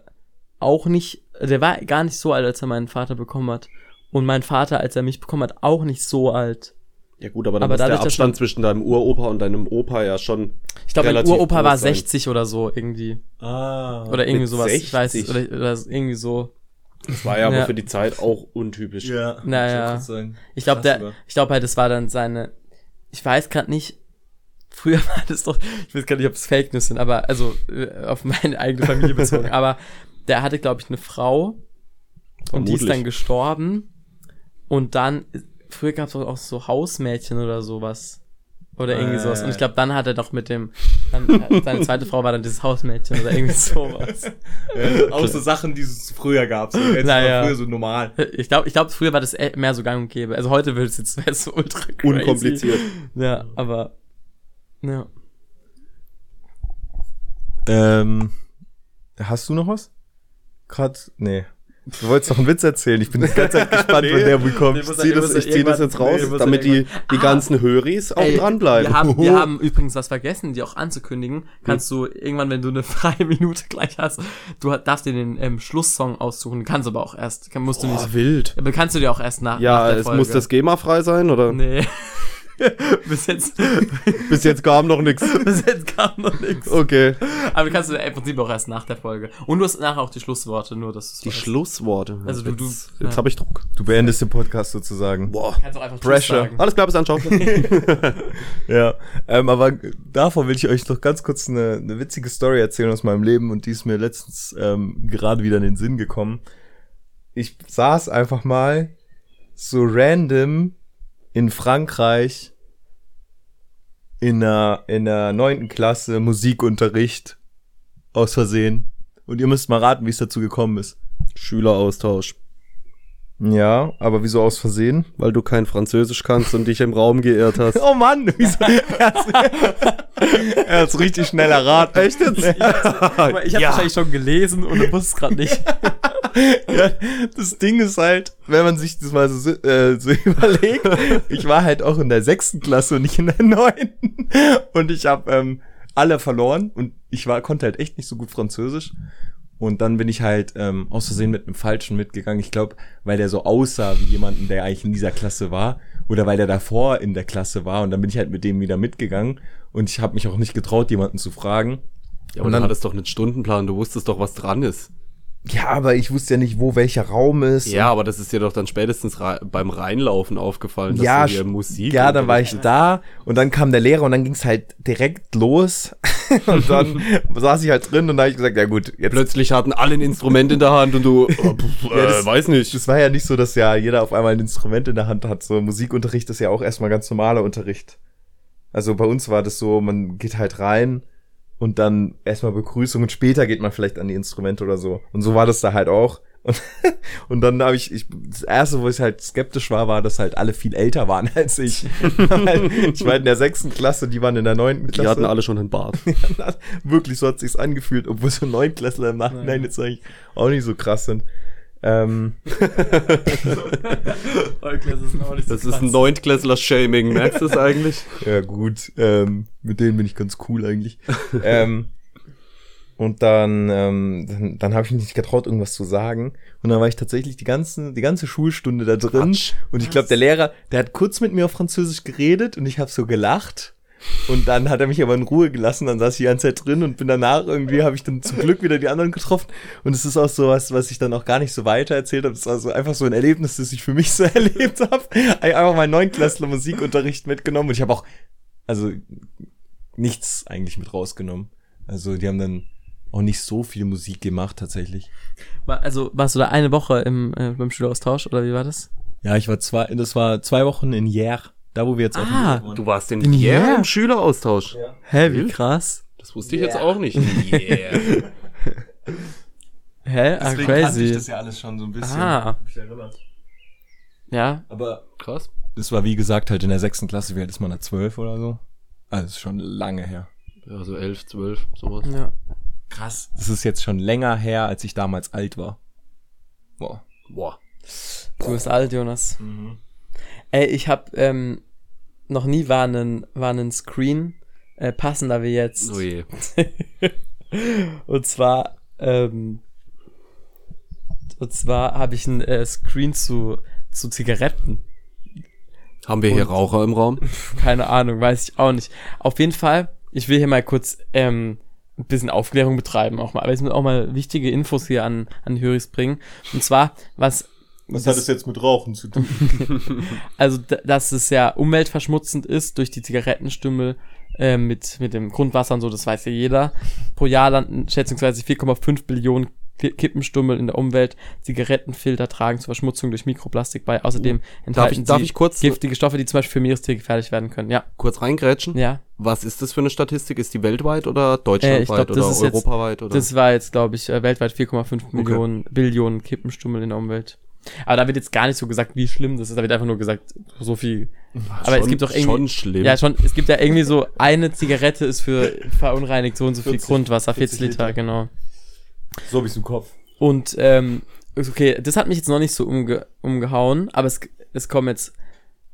auch nicht, der war gar nicht so alt, als er meinen Vater bekommen hat. Und mein Vater, als er mich bekommen hat, auch nicht so alt. Ja gut, aber dann Aber ist der dadurch, dass Abstand zwischen deinem Uropa und deinem Opa ja schon. Ich glaube, mein Uropa war groß sein. 60 oder so irgendwie. Ah. Oder irgendwie mit sowas. Ich weiß, 60? oder, oder irgendwie so. Das war ja aber Ja. für die Zeit auch untypisch. Ja. Naja. ich sagen. Ich glaube, der, ich glaube halt, das war dann seine, ich weiß gerade nicht, früher war das doch, ich weiß gar nicht, ob es Fake News sind, aber, also, äh, auf meine eigene Familie bezogen, aber der hatte, glaube ich, eine Frau und die ist Vermutlich. dann gestorben und dann, früher gab es auch so Hausmädchen oder sowas. Oder irgendwie Äh. sowas. Und ich glaube, dann hat er doch mit dem, dann, äh, seine zweite Frau war dann dieses Hausmädchen oder irgendwie sowas. Ja, auch so Sachen, die es früher gab. So, jetzt Naja. war früher so normal. Ich glaube, ich glaube, früher war das eher mehr so gang und gäbe. Also heute wird es jetzt wäre es so ultra crazy. Unkompliziert. Ja, aber ja. Ähm, hast du noch was? Grad, nee. Du wolltest doch einen Witz erzählen. Ich bin die ganze Zeit gespannt, Nee. wenn der bekommt. Ich zieh das, ich zieh das jetzt raus, nee, damit die, die Ah. ganzen Höris auch Ey, dranbleiben. Wir haben, wir haben übrigens was vergessen, die auch anzukündigen. Kannst du irgendwann, wenn du eine freie Minute gleich hast, du darfst dir den ähm, Schlusssong aussuchen. Kannst aber auch erst, kann, musst du nicht. Boah, wild. Aber kannst du dir auch erst nach. nach Ja, der es Folge. muss das GEMA-frei sein, oder? Nee. bis jetzt, Bis jetzt kam noch nichts. bis jetzt kam noch nichts. Okay. Aber du kannst du im Prinzip auch erst nach der Folge. Und du hast nachher auch die Schlussworte, nur dass du Die Schlussworte. Also du- du- jetzt, jetzt ja. habe ich Druck. Du beendest den Podcast sozusagen. Boah. kannst auch einfach Pressure. Sagen. Alles klar, bis ciao. Ja, ähm, aber davor will ich euch noch ganz kurz eine, eine witzige Story erzählen aus meinem Leben und die ist mir letztens ähm, gerade wieder in den Sinn gekommen. Ich saß einfach mal so random in Frankreich in der, in der neunten Klasse Musikunterricht aus Versehen. Und ihr müsst mal raten, wie es dazu gekommen ist. Schüleraustausch. Ja, aber wieso aus Versehen? Weil du kein Französisch kannst und dich im Raum geirrt hast. Oh Mann, wieso? er hat's, er richtig schnell erraten. Echt jetzt? Aber Ich habe wahrscheinlich schon gelesen und du wusstest gerade nicht. ja, das Ding ist halt, wenn man sich das mal so, äh, so überlegt, ich war halt auch in der sechsten Klasse und nicht in der neunten. Und ich habe ähm, alle verloren und ich war, konnte halt echt nicht so gut Französisch. Und dann bin ich halt ähm, aus Versehen mit einem Falschen mitgegangen. Ich glaube, weil der so aussah wie jemanden, der eigentlich in dieser Klasse war. Oder weil der davor in der Klasse war. Und dann bin ich halt mit dem wieder mitgegangen. Und ich habe mich auch nicht getraut, jemanden zu fragen. Ja, aber Und du dann- hattest doch einen Stundenplan, du wusstest doch, was dran ist. Ja, aber ich wusste ja nicht, wo welcher Raum ist. Ja, aber das ist dir doch dann spätestens beim Reinlaufen aufgefallen, dass Ja, du hier Musik. Ja, dann war ich da und dann kam der Lehrer und dann ging's halt direkt los. und dann saß ich halt drin und da habe ich gesagt, ja gut, jetzt. Plötzlich hatten alle ein Instrument in der Hand und du, oh, pff, Ja, das- äh, weiß nicht. Das war ja nicht so, dass ja jeder auf einmal ein Instrument in der Hand hat. So Musikunterricht ist ja auch erstmal ganz normaler Unterricht. Also bei uns war das so, man geht halt rein und dann erstmal Begrüßung und später geht man vielleicht an die Instrumente oder so. Und so war das da halt auch. Und, und dann habe ich, ich, das erste, wo ich halt skeptisch war, war, dass halt alle viel älter waren als ich. Ich war in der sechsten Klasse, die waren in der neunten Klasse. Die hatten alle schon einen Bart. Wirklich, so hat sich's angefühlt, obwohl so Neunklässler im Nachhinein jetzt eigentlich auch nicht so krass sind. Ähm, Das ist ein Neuntklässler-Shaming, merkst du es eigentlich? ja gut, ähm, mit denen bin ich ganz cool eigentlich. ähm, Und dann, ähm, dann, dann habe ich mich nicht getraut, irgendwas zu sagen. Und dann war ich tatsächlich die, ganzen, die ganze Schulstunde da drin. Quatsch. Und ich glaube, der Lehrer, der hat kurz mit mir auf Französisch geredet und ich habe so gelacht. Und dann hat er mich aber in Ruhe gelassen, dann saß ich die ganze Zeit drin und bin danach irgendwie, habe ich dann zum Glück wieder die anderen getroffen. Und es ist auch so was, was ich dann auch gar nicht so weiter erzählt habe. Es war so einfach so ein Erlebnis, das ich für mich so erlebt habe. Einfach mal Neunklässler Musikunterricht mitgenommen und ich habe auch, also nichts eigentlich mit rausgenommen. Also die haben dann auch nicht so viel Musik gemacht tatsächlich. Also warst du da eine Woche im, äh, beim Schüleraustausch oder wie war das? Ja, ich war zwei, das war zwei Wochen in Jär, da wo wir jetzt auch Ah. Du warst in In Pierre Pierre? im Schüleraustausch. Hä, wie krass. Das wusste ich jetzt auch nicht. Yeah. Hä? Ah, crazy. ja alles schon so ein bisschen. Ah, Mich erinnert. ja. Aber Krass. das war wie gesagt halt in der sechsten Klasse, wie alt ist man da, zwölf oder so? Also das ist schon lange her. Ja, so elf, zwölf, sowas. ja. Krass. Das ist jetzt schon länger her, als ich damals alt war. Boah. Boah. Du bist alt, Jonas. Ey, ich hab ähm, noch nie war einen, war einen Screen äh, passender wie jetzt. Oh je. Und zwar, ähm, und zwar habe ich einen äh, Screen zu, zu Zigaretten. Haben wir hier Raucher im Raum? Keine Ahnung, weiß ich auch nicht. Auf jeden Fall, ich will hier mal kurz ähm, ein bisschen Aufklärung betreiben, auch mal, aber es müssen auch mal wichtige Infos hier an, an Höris bringen. Und zwar, was Was Das- hat es jetzt mit Rauchen zu tun? also dass es ja umweltverschmutzend ist durch die Zigarettenstümmel äh, mit, mit dem Grundwasser und so, das weiß ja jeder. Pro Jahr landen schätzungsweise 4,5 Billionen Ki- Kippenstummel in der Umwelt. Zigarettenfilter tragen zur Verschmutzung durch Mikroplastik bei. Außerdem enthalten ich- darf sie ich kurz- giftige Stoffe, die zum Beispiel für Meerestiere gefährlich werden können. Ja, Kurz reingrätschen. ja. Was ist das für eine Statistik? Ist die weltweit oder deutschlandweit Äh, ich glaub, das oder ist jetzt- europaweit? oder? Das war jetzt, glaube ich, äh, weltweit 4,5 Millionen Billionen Kippenstummel in der Umwelt. Aber da wird jetzt gar nicht so gesagt, wie schlimm das ist. Da wird einfach nur gesagt, so viel. Aber es Schon- gibt doch irgendwie. Schon schlimm. Ja, schon, es gibt ja irgendwie so, eine Zigarette ist für verunreinigt so und so viel 40 Grundwasser, 40, 40 Liter, Liter. genau. so hab ich's im Kopf. Und, ähm, okay, das hat mich jetzt noch nicht so umge umgehauen, aber es, es kommt jetzt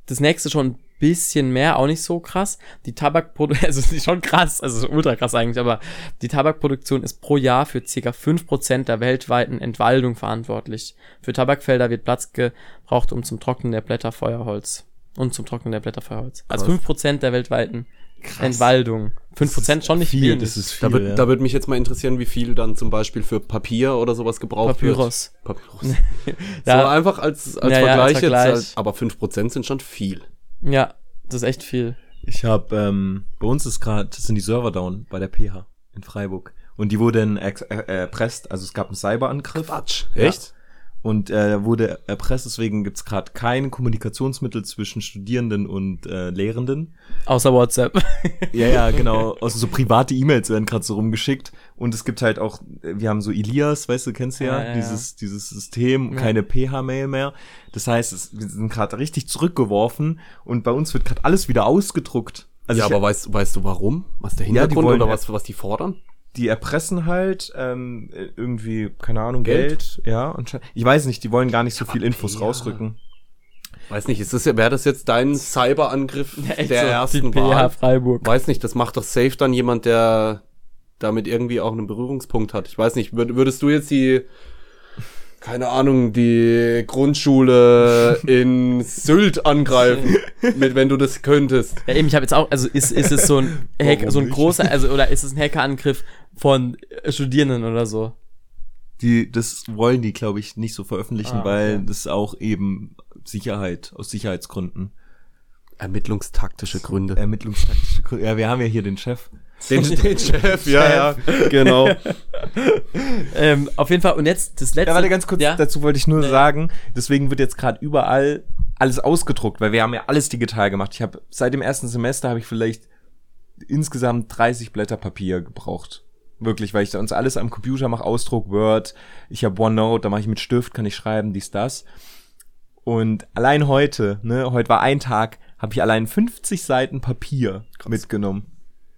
das nächste schon ein bisschen mehr, auch nicht so krass. Die Tabakproduktion, also es ist schon krass, also ultra krass eigentlich, aber die Tabakproduktion ist pro Jahr für ca. 5% der weltweiten Entwaldung verantwortlich. Für Tabakfelder wird Platz gebraucht, um zum Trocknen der Blätter Feuerholz. Und zum Trocknen der Blätter Feuerholz. Also Krass. 5% der weltweiten Entwaldung. 5% schon nicht viel, das ist viel. Da, wird, ja. da würde mich jetzt mal interessieren, wie viel dann zum Beispiel für Papier oder sowas gebraucht Papyrus. wird. Papyrus. Ja. So einfach als, als Ja, ja, Vergleich als jetzt. Vergleich. Halt, aber 5% sind schon viel. Ja, das ist echt viel. Ich habe, ähm, bei uns ist gerade, sind die Server down bei der PH in Freiburg. Und die wurden ex- äh, erpresst, also es gab einen Cyberangriff. Quatsch. Ja. Echt? Und äh, wurde erpresst, deswegen gibt's gerade kein Kommunikationsmittel zwischen Studierenden und äh, Lehrenden. Außer WhatsApp. Ja, ja, genau. Also so private E-Mails werden gerade so rumgeschickt. Und es gibt halt auch, äh, wir haben so Elias, weißt du, kennst du ja, Ja, ja, ja. dieses, dieses System, Ja. keine PH-Mail mehr. Das heißt, es, wir sind gerade richtig zurückgeworfen und bei uns wird gerade alles wieder ausgedruckt. Also ja, ich, aber weißt, weißt du warum? Was der Ja, Hintergrund wollen oder ja- was, was die fordern? die erpressen halt ähm, irgendwie, keine Ahnung, Geld? Geld, ja. Und ich weiß nicht, die wollen gar nicht so viel Infos ja. rausrücken. Weiß nicht, ist das, wäre das jetzt dein Cyberangriff Echt der so, ersten PH Wahl? Freiburg. Weiß nicht, das macht doch safe dann jemand, der damit irgendwie auch einen Berührungspunkt hat. Ich weiß nicht, würd, würdest du jetzt die, keine Ahnung, die Grundschule in Sylt angreifen, mit, wenn du das könntest? Ja, eben, ich habe jetzt auch, also ist, ist es so ein Hack, Warum so ein nicht? großer, also oder ist es ein Hackerangriff von Studierenden oder so? Die, das wollen die, glaube ich, nicht so veröffentlichen, Ah, weil okay. das auch eben Sicherheit, aus Sicherheitsgründen. Ermittlungstaktische Gründe. Ermittlungstaktische Gründe. Ja, wir haben ja hier den Chef. Den, den Chef, ja, ja, genau. Ähm, auf jeden Fall, und jetzt das letzte. Ja, warte ganz kurz, Ja? dazu wollte ich nur Nee. sagen, deswegen wird jetzt gerade überall alles ausgedruckt, weil wir haben ja alles digital gemacht. Ich habe seit dem ersten Semester habe ich vielleicht insgesamt 30 Blätter Papier gebraucht. Wirklich, weil ich da uns alles am Computer mache, Ausdruck, Word, ich habe OneNote, da mache ich mit Stift, kann ich schreiben, dies, das. Und allein heute, ne, heute war ein Tag, habe ich allein 50 Seiten Papier mitgenommen.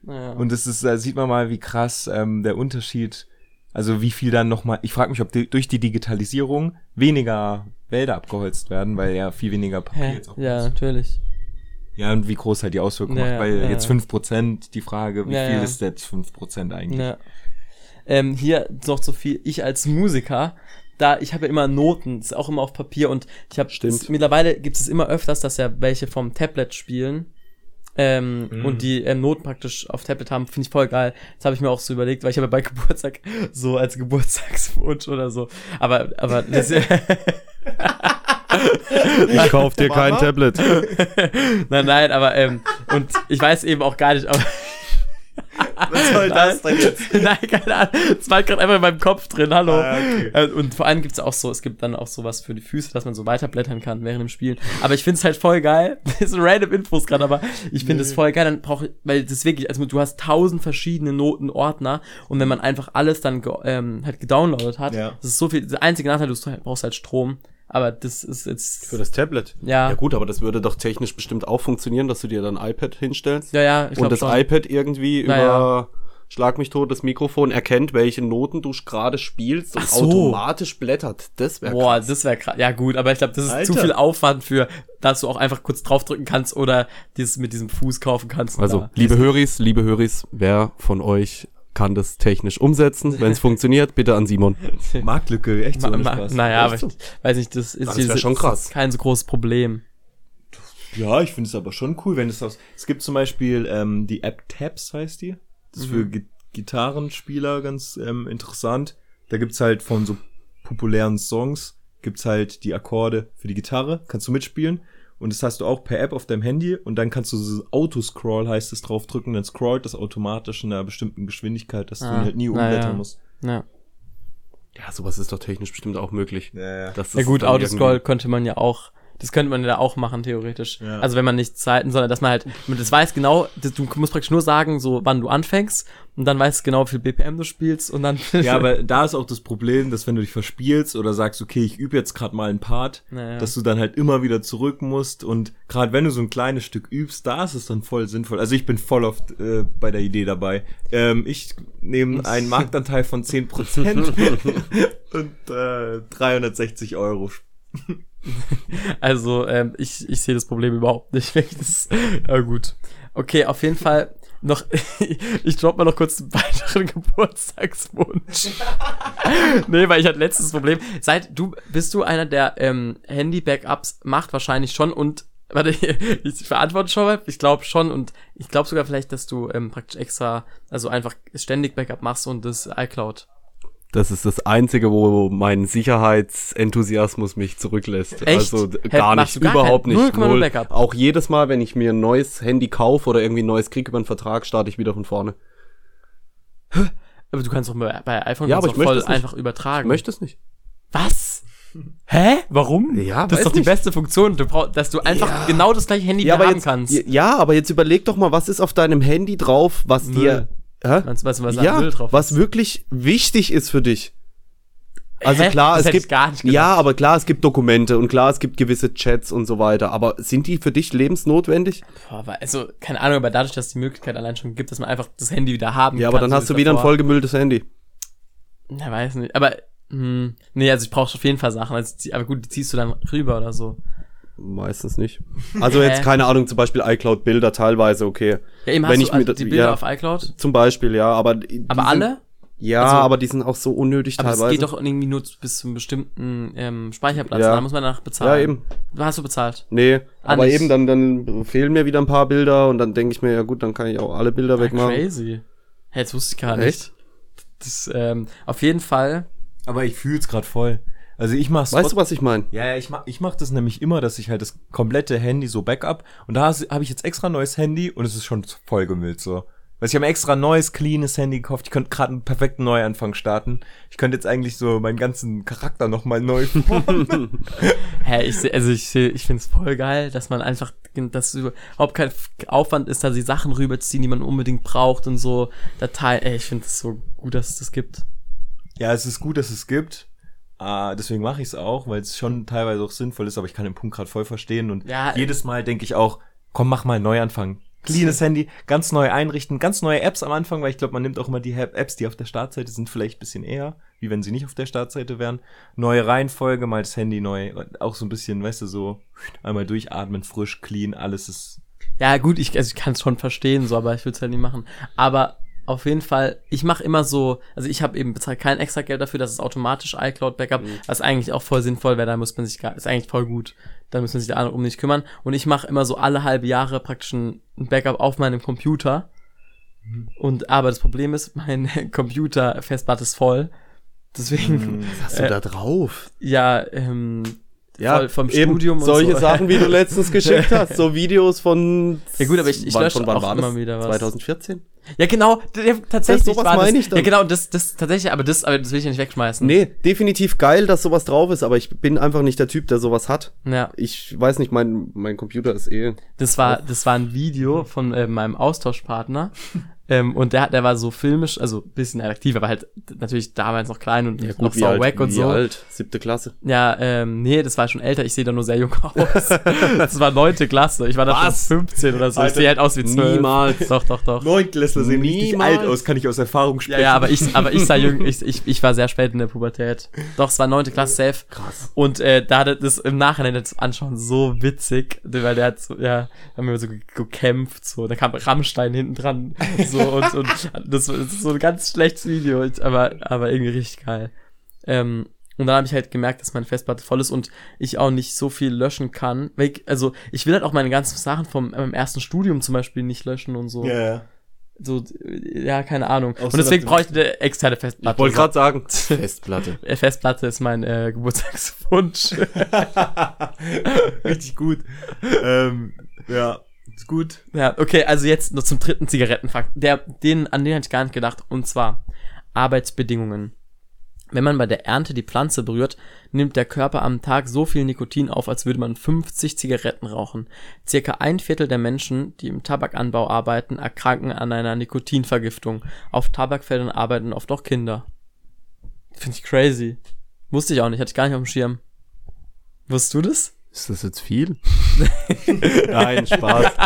Ja. Und das ist, da sieht man mal, wie krass ähm, der Unterschied, also wie viel dann nochmal, ich frage mich, ob die, durch die Digitalisierung weniger Wälder abgeholzt werden, weil ja viel weniger Papier Hä? jetzt auch ja, ist. natürlich. Ja, und wie groß halt die Auswirkungen Ja, macht, weil ja, jetzt ja. 5%, die Frage, wie viel ist jetzt 5% eigentlich? Ja. ähm, hier noch so viel, ich als Musiker, da, ich habe ja immer Noten, ist auch immer auf Papier und ich habe, mittlerweile gibt es immer öfters, dass ja welche vom Tablet spielen, ähm, und die ähm, Noten praktisch auf Tablet haben, finde ich voll geil. Das habe ich mir auch so überlegt, weil ich habe ja bei Geburtstag so als Geburtstagswunsch oder so. Aber, aber das, Ich kauf dir kein Tablet. nein, nein, aber ähm, und ich weiß eben auch gar nicht, aber Was soll das denn jetzt? Nein, keine Ahnung. Das war gerade einfach in meinem Kopf drin, hallo. Ah, okay. Äh, Und vor allem gibt's auch so, es gibt dann auch sowas für die Füße, dass man so weiterblättern kann während dem Spielen. Aber ich find's halt voll geil. Das sind random Infos gerade, aber ich finde es voll geil. Dann brauche ich, weil das wirklich, also du hast tausend verschiedene Notenordner und wenn man einfach alles dann ähm, halt gedownloadet hat, Ja. das ist so viel, der einzige Nachteil, du brauchst halt Strom. Aber das ist jetzt. Für das Tablet. Ja. Ja gut, aber das würde doch technisch bestimmt auch funktionieren, dass du dir dann ein iPad hinstellst ja, ja, ich und das schon. iPad irgendwie Naja. über Schlag mich tot, das Mikrofon erkennt, welche Noten du gerade spielst und so. automatisch blättert. Das wäre Boah, das wäre krass. Ja gut, aber ich glaube, das ist zu Alter. viel Aufwand für, dass du auch einfach kurz draufdrücken kannst oder dieses mit diesem Fuß kaufen kannst. Also, liebe Höris, liebe Höris, wer von euch kann das technisch umsetzen? Wenn es funktioniert, bitte an Simon. Marktlücke, echt so Ma, ma, Spaß. naja, aber ich weiß nicht, das ist, Das wär schon krass. ist kein so großes Problem. Ja, ich finde es aber schon cool, wenn es aus. Es gibt zum Beispiel ähm, die App Tabs, heißt die. Das ist für Gi Gitarrenspieler ganz ähm, interessant. Da gibt's halt von so populären Songs, gibt's halt die Akkorde für die Gitarre, kannst du mitspielen. Und das hast du auch per App auf deinem Handy und dann kannst du so Autoscroll heißt es draufdrücken, dann scrollt das automatisch in einer bestimmten Geschwindigkeit, dass du Ah, halt nie umblättern ja. musst. Ja, Ja, sowas ist doch technisch bestimmt auch möglich. Ja, ja. Ja gut, Autoscroll irgendwie- könnte man ja auch, das könnte man ja auch machen, theoretisch. Ja. Also wenn man nicht Zeiten, sondern dass man halt, das weiß genau, du musst praktisch nur sagen, so wann du anfängst und dann weißt du genau, wie viel BPM du spielst und dann. Ja, aber da ist auch das Problem, dass wenn du dich verspielst oder sagst, okay, ich übe jetzt gerade mal einen Part, Naja. dass du dann halt immer wieder zurück musst und gerade wenn du so ein kleines Stück übst, da ist es dann voll sinnvoll. Also ich bin voll oft äh, bei der Idee dabei. Ähm, ich nehme einen Marktanteil von 10% und äh, 360 Euro. Also, ähm, ich, ich sehe das Problem überhaupt nicht. Das, ja, gut. Okay, auf jeden Fall noch, ich drop mal noch kurz einen weiteren Geburtstagswunsch. nee, weil ich hatte letztes Problem. Seit du, bist du einer, der ähm, Handy-Backups macht, wahrscheinlich schon und Warte, ich verantworte schon mal. Ich glaube schon und ich glaube sogar vielleicht, dass du ähm, praktisch extra, also einfach ständig Backup machst und das iCloud. Das ist das Einzige, wo mein Sicherheitsenthusiasmus mich zurücklässt. Echt? Also Hä, gar machst nicht, gar überhaupt kein- nicht. 0,0 Null. Backup? Auch jedes Mal, wenn ich mir ein neues Handy kaufe oder irgendwie ein neues krieg über einen Vertrag, starte ich wieder von vorne. Aber du kannst doch bei, bei iPhone Ja, aber doch ich voll einfach übertragen. Ich möchte es nicht. Was? Hä? Warum? Ja, das ist doch die nicht. beste Funktion, du brauch, dass du einfach Ja. genau das gleiche Handy Ja, haben jetzt, kannst. ja, aber jetzt überleg doch mal, was ist auf deinem Handy drauf, was Müll. dir, hä? Weißt du, was ja, Müll drauf was ist? wirklich wichtig ist für dich. Also Hä? klar, Das es gibt ja, aber klar, es gibt Dokumente und klar, es gibt gewisse Chats und so weiter. Aber sind die für dich lebensnotwendig? Boah, also, keine Ahnung, aber dadurch, dass es die Möglichkeit allein schon gibt, dass man einfach das Handy wieder haben Ja, aber kann, dann so hast du wie wieder ein davor. vollgemülltes Handy. Ja, weiß nicht. Aber, hm, nee, also ich brauche auf jeden Fall Sachen. Also, aber gut, die ziehst du dann rüber oder so. Meistens nicht. Also Hä? jetzt keine Ahnung, zum Beispiel iCloud-Bilder teilweise okay. Ja, eben Wenn hast ich du mir also das- die Bilder ja. auf iCloud. Zum Beispiel, ja, aber die Aber alle? Ja, Also- aber die sind auch so unnötig Aber es teilweise. geht doch irgendwie nur bis zu einem bestimmten ähm, Speicherplatz. Ja. Da muss man danach bezahlen. Ja, eben. Hast du bezahlt? Nee, Ah, aber nicht. eben dann dann fehlen mir wieder ein paar Bilder und dann denke ich mir ja gut, dann kann ich auch alle Bilder Ah, wegmachen. crazy. Hey, jetzt wusste ich gar nicht. Echt? Das, ähm, auf jeden Fall. Aber ich fühl's grad voll. Also ich mach's Weißt du, was ich meine? Ja, ja, ich mach, ich mach das nämlich immer, dass ich halt das komplette Handy so Backup und da habe ich jetzt extra neues Handy und es ist schon vollgemüllt so. Weil ich habe mir extra neues, cleanes Handy gekauft. Ich könnte gerade einen perfekten Neuanfang starten. Ich könnte jetzt eigentlich so meinen ganzen Charakter nochmal neu formen. Hä, ich seh, also ich seh, ich find's voll geil, dass man einfach, dass es überhaupt kein Aufwand ist, da die Sachen rüberzuziehen, die man unbedingt braucht und so Dateien. Ey, ich finde es so gut, dass es das gibt. ja, es ist gut, dass es gibt. Ah, deswegen mache ich es auch, weil es schon teilweise auch sinnvoll ist, aber ich kann den Punkt gerade voll verstehen und Ja, jedes Mal denke ich auch, komm, mach mal einen Neuanfang. Cleanes Handy, ganz neu einrichten, ganz neue Apps am Anfang, weil ich glaube, man nimmt auch immer die Apps, die auf der Startseite sind, vielleicht ein bisschen eher, wie wenn sie nicht auf der Startseite wären. Neue Reihenfolge, mal das Handy neu, auch so ein bisschen, weißt du, so einmal durchatmen, frisch, clean, alles ist. Ja, gut, ich, also ich kann es schon verstehen, so, aber ich würde es halt nicht machen. Aber auf jeden Fall, ich mache immer so, also ich habe eben bezahlt kein extra Geld dafür, das ist automatisch iCloud Backup, was eigentlich auch voll sinnvoll wäre, da muss man sich gar, ist eigentlich voll gut, da muss man sich da um nicht kümmern. Und ich mache immer so alle halbe Jahre praktisch ein Backup auf meinem Computer. Und aber das Problem ist, mein Computer Festplatte ist voll. Deswegen, Hast du da drauf? ja, ähm, Ja, vom Studium und solche so. Sachen, wie du letztens geschickt hast, so Videos von Ja gut, aber ich- ich wann- lösche wann auch immer wieder was. 2014? Ja, genau, tatsächlich Das- sowas war meine ich dann. Ja, genau, das, das tatsächlich, aber das, aber das will ich ja nicht wegschmeißen. Nee, definitiv geil, dass sowas drauf ist, aber ich bin einfach nicht der Typ, der sowas hat. Ja, Ich weiß nicht, mein, mein Computer ist eh. das war, das war ein Video von äh, meinem Austauschpartner. Ähm, und der, hat- der war so filmisch, also bisschen aktiv, aber halt natürlich damals noch klein und noch wie sau alt, wack und wie so. alt? Siebte Klasse. Ja, ähm, nee, das war schon älter. Ich sehe da nur sehr jung aus. das war neunte Klasse. Ich war da schon 15 oder so. ich Alter, sehe halt aus wie 12. niemals. Doch, doch, doch. Neunklässler sehen richtig alt aus, kann ich aus Erfahrung Ja, sprechen. ja, aber ich, aber ich sah jung, ich, ich, ich war sehr spät in der Pubertät. Doch, es war neunte Klasse safe. Krass. Und äh, da hatte das im Nachhinein das Anschauen so witzig, weil der hat so, ja, haben wir so ge- gekämpft, so, da kam Rammstein hinten dran, so, und, und das, das ist so ein ganz schlechtes Video, aber, aber irgendwie richtig geil. Ähm, und dann habe ich halt gemerkt, dass meine Festplatte voll ist und ich auch nicht so viel löschen kann. Ich, also ich will halt auch meine ganzen Sachen vom meinem ersten Studium zum Beispiel nicht löschen und so. Ja, ja. So, ja, keine Ahnung. Auch und so deswegen brauche ich eine externe Festplatte. Ich wollte gerade sagen, Festplatte. Äh, Festplatte ist mein äh, Geburtstagswunsch. Richtig gut. ähm, ja, ist gut. ja, okay, also jetzt noch zum dritten Zigarettenfakt. Der, den, an den hatte ich gar nicht gedacht. Und zwar Arbeitsbedingungen. Wenn man bei der Ernte die Pflanze berührt, nimmt der Körper am Tag so viel Nikotin auf, als würde man 50 Zigaretten rauchen. Circa ein Viertel der Menschen, die im Tabakanbau arbeiten, erkranken an einer Nikotinvergiftung. Auf Tabakfeldern arbeiten oft auch Kinder. Finde ich crazy. Wusste ich auch nicht, hatte ich gar nicht auf dem Schirm. Wusstest du das? Ist das jetzt viel? Nein, Spaß.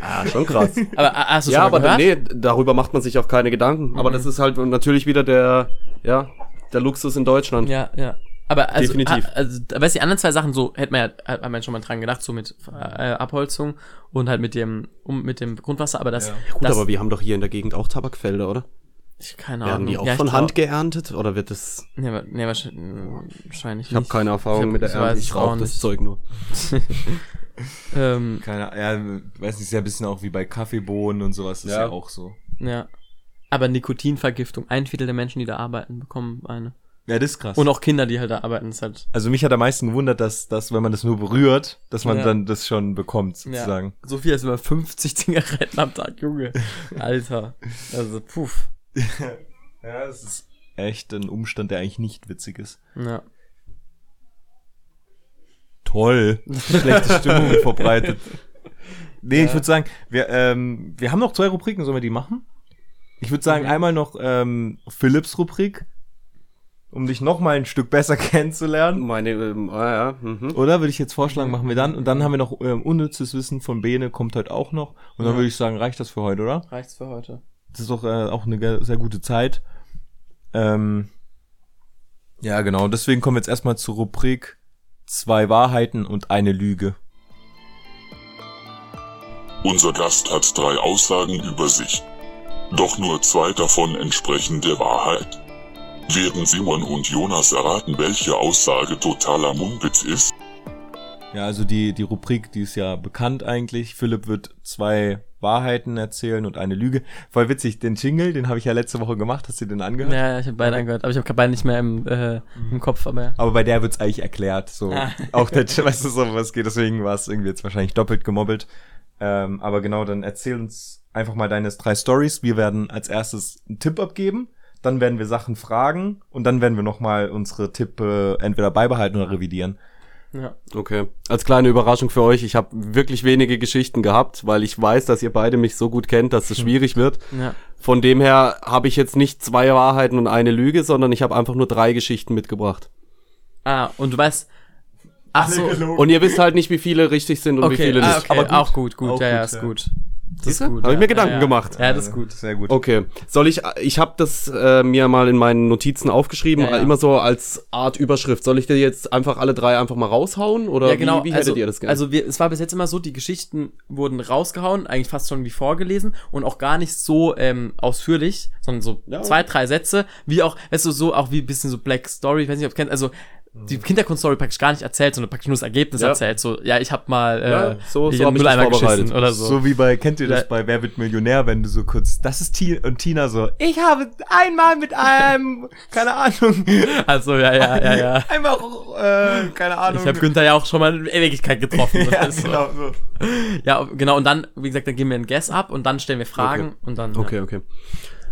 ah, schon krass. Aber äh, hast du ja, aber gehört? nee, darüber macht man sich auch keine Gedanken. Aber das ist halt natürlich wieder der, ja, der Luxus in Deutschland. Ja, ja. Aber also, Definitiv. ah, also weißt du, die anderen zwei Sachen, so hätte man ja, hat man schon mal dran gedacht, so mit äh, Abholzung und halt mit dem, um, mit dem Grundwasser, aber das, Gut, das aber wir haben doch hier in der Gegend auch Tabakfelder, oder? Ich, keine Werden Ahnung. die auch Ja, von glaub- Hand geerntet oder wird das? Nee, nee wahrscheinlich, wahrscheinlich Ich habe keine Erfahrung Ich hab- mit der Ernte. Ich rauche das. Zeug nur. Ähm, Keine ja, weiß nicht, ist ja ein bisschen auch wie bei Kaffeebohnen und sowas, ist ja, Ja. auch so. ja. Aber Nikotinvergiftung, ein Viertel der Menschen, die da arbeiten, bekommen eine. Ja, das ist krass. Und auch Kinder, die halt da arbeiten, ist halt. also mich hat am meisten gewundert, dass, dass wenn man das nur berührt, dass man Ja. dann das schon bekommt, sozusagen. Ja, so viel als über 50 Zigaretten am Tag, Junge. Alter. Also, puff. Ja, das ist echt ein Umstand, der eigentlich nicht witzig ist. Ja. Toll. Schlechte Stimmung verbreitet. Nee, ich würde sagen, wir, ähm, wir haben noch zwei Rubriken, sollen wir die machen? Ich würde sagen, einmal noch ähm, Philips Rubrik, um dich noch mal ein Stück besser kennenzulernen. Meine, ähm, ah, ja, mhm. Oder würde ich jetzt vorschlagen, machen wir dann. Und dann haben wir noch ähm, unnützes Wissen von Bene, kommt heute auch noch. Und dann Ja. würde ich sagen, reicht das für heute, oder? Reicht's für heute. Das ist doch äh, auch eine sehr gute Zeit. Ähm, ja, genau. Deswegen kommen wir jetzt erstmal zur Rubrik Zwei Wahrheiten und eine Lüge. Unser Gast hat drei Aussagen über sich. Doch nur zwei davon entsprechen der Wahrheit. Werden Simon und Jonas erraten, welche Aussage totaler Mumpitz ist? Ja, also die, die Rubrik, die ist ja bekannt eigentlich. Philipp wird zwei Wahrheiten erzählen und eine Lüge. Voll witzig, den Jingle, den habe ich ja letzte Woche gemacht. Hast du den angehört? Ja, ich habe beide angehört, aber ich habe beide nicht mehr im, äh, im Kopf, aber ja. Aber bei der wird's eigentlich erklärt. So Ah. auch der, weißt du, so was geht. Deswegen war es irgendwie jetzt wahrscheinlich doppelt gemobbelt. Ähm, aber genau, dann erzähl uns einfach mal deine drei Stories. Wir werden als erstes einen Tipp abgeben. Dann werden wir Sachen fragen und dann werden wir nochmal unsere Tippe entweder beibehalten oder revidieren. Ja. Okay. Als kleine Überraschung für euch, ich habe wirklich wenige Geschichten gehabt, weil ich weiß, dass ihr beide mich so gut kennt, dass es schwierig wird. Ja. Von dem her habe ich jetzt nicht zwei Wahrheiten und eine Lüge, sondern ich habe einfach nur drei Geschichten mitgebracht. Ah, und du weißt. Ach so. Und ihr wisst halt nicht, wie viele richtig sind und wie Okay, viele ah, nicht. okay. Aber gut. auch gut, gut, Auch ja, ja, gut, ist ja. gut. Das ist gut. Hab ich mir Gedanken ja, ja. gemacht. Ja, das ist gut. Sehr gut. Okay. Soll ich, ich habe das äh, mir mal in meinen Notizen aufgeschrieben, Ja, immer so als Art Überschrift. Soll ich dir jetzt einfach alle drei einfach mal raushauen? Oder ja, genau. wie, wie hättet also, ihr das gerne? also wir, es war bis jetzt immer so, die Geschichten wurden rausgehauen, eigentlich fast schon wie vorgelesen und auch gar nicht so ähm, ausführlich, sondern so zwei, drei Sätze, wie auch, weißt du, so auch wie ein bisschen so Black Story, ich weiß nicht, ob du kennst, also die Hintergrundstory praktisch gar nicht erzählt, sondern praktisch nur das Ergebnis Ja. erzählt. So, ja, ich hab mal äh, Ja, so- so hab Mülleimer geschissen oder so. So wie bei, kennt ihr das Ja. bei Wer wird Millionär, wenn du so kurz, das ist Tina und Tina so, ich habe einmal mit einem, keine Ahnung, Also, ja, ja, ja, ja. einmal, äh, keine Ahnung. Ich habe Günther ja auch schon mal in Ewigkeit getroffen. ja, so. genau so. ja, genau. Und dann, wie gesagt, dann geben wir einen Guess ab und dann stellen wir Fragen Okay. und dann. Okay, okay.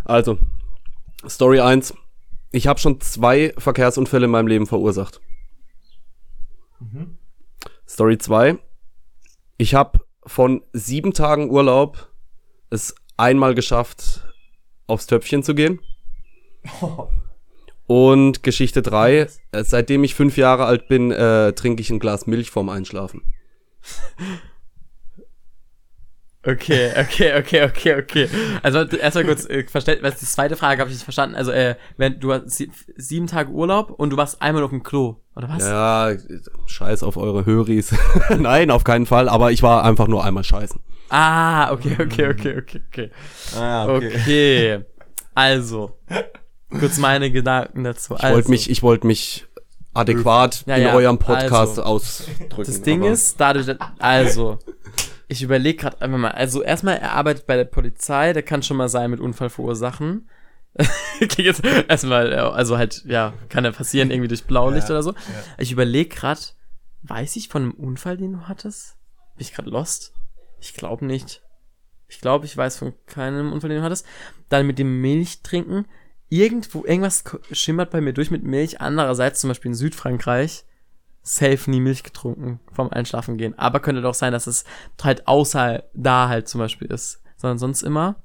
Also, Story 1. Ich habe schon zwei Verkehrsunfälle in meinem Leben verursacht. Story 2. Ich habe von sieben Tagen Urlaub es einmal geschafft, aufs Töpfchen zu gehen. Und Geschichte 3. Äh, seitdem ich fünf Jahre alt bin, äh, trinke ich ein Glas Milch vorm Einschlafen. Okay, okay, okay, okay, okay. Also erstmal kurz äh, verstellt, was die zweite Frage habe ich nicht verstanden. Also äh, wenn du hast sie, sieben Tage Urlaub und du warst einmal auf dem Klo oder was? Ja, scheiß auf eure Höris. Nein, auf keinen Fall. Aber ich war einfach nur einmal scheißen. Ah, okay, okay, okay, okay, okay. Ah, Okay. Also kurz meine Gedanken dazu. Ich also, wollte mich, ich wollte mich adäquat Ja, in ja, eurem Podcast also. ausdrücken. Das Ding ist, dadurch, also, ich überlege gerade einfach mal, also erstmal, er arbeitet bei der Polizei, der kann schon mal sein mit Unfall verursachen. Jetzt erstmal, ja, also halt, ja, kann ja passieren, irgendwie durch Blaulicht Ja, oder so. Ich überlege gerade, weiß ich von einem Unfall, den du hattest? Bin ich gerade lost? Ich glaube nicht. Ich glaube, ich weiß von keinem Unfall, den du hattest. Dann mit dem Milch trinken. Irgendwo, irgendwas schimmert bei mir durch mit Milch. Andererseits, zum Beispiel in Südfrankreich, safe nie Milch getrunken vom Einschlafen gehen. Aber könnte doch sein, dass es halt außer da halt zum Beispiel ist. Sondern sonst immer.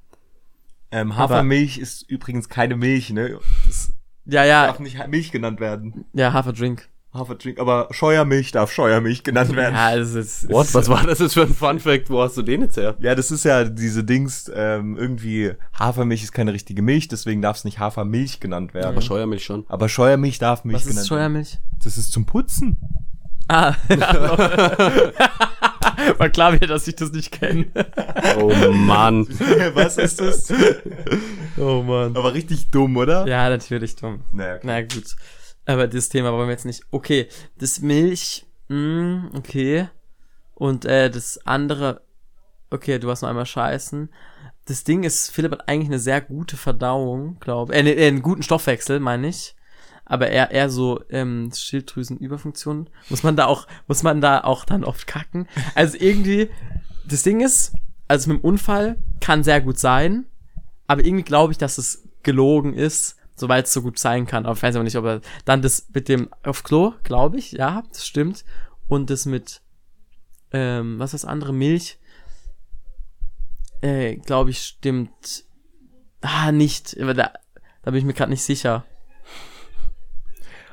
Ähm, Hafermilch ist übrigens keine Milch, ne? Das Ja, ja, darf nicht Milch genannt werden. ja, Haferdrink. Haferdrink, aber Scheuermilch darf Scheuermilch genannt werden. Ja, das ist. What? Was war das jetzt für ein Fun Fact? Wo hast du den jetzt her? Ja, das ist ja diese Dings, ähm, irgendwie, Hafermilch ist keine richtige Milch, deswegen darf es nicht Hafermilch genannt werden. Aber Scheuermilch schon. Aber Scheuermilch darf Milch Was genannt ist Scheuermilch? werden. Das ist zum Putzen. Ah, war klar mir, dass ich das nicht kenne. Oh Mann. Was ist das? Oh Mann. Aber richtig dumm, oder? Ja, natürlich dumm. Naja, okay. Na gut. Aber das Thema wollen wir jetzt nicht. Okay, das Milch, mh, okay. Und äh, das andere, okay, du hast noch einmal scheißen. Das Ding ist, Philipp hat eigentlich eine sehr gute Verdauung, glaube ich. Äh, ne, äh, einen guten Stoffwechsel, meine ich. Aber eher, eher so ähm, Schilddrüsenüberfunktion. Muss man da auch, muss man da auch dann oft kacken. Also irgendwie, das Ding ist, also mit dem Unfall kann sehr gut sein, aber irgendwie glaube ich, dass es gelogen ist, soweit es so gut sein kann. Aber ich weiß aber nicht, ob er dann das mit dem auf Klo, glaube ich, ja, das stimmt. Und das mit, ähm, was ist das andere? Milch, äh, glaube ich, stimmt. Ah, nicht. Aber da, da bin ich mir gerade nicht sicher.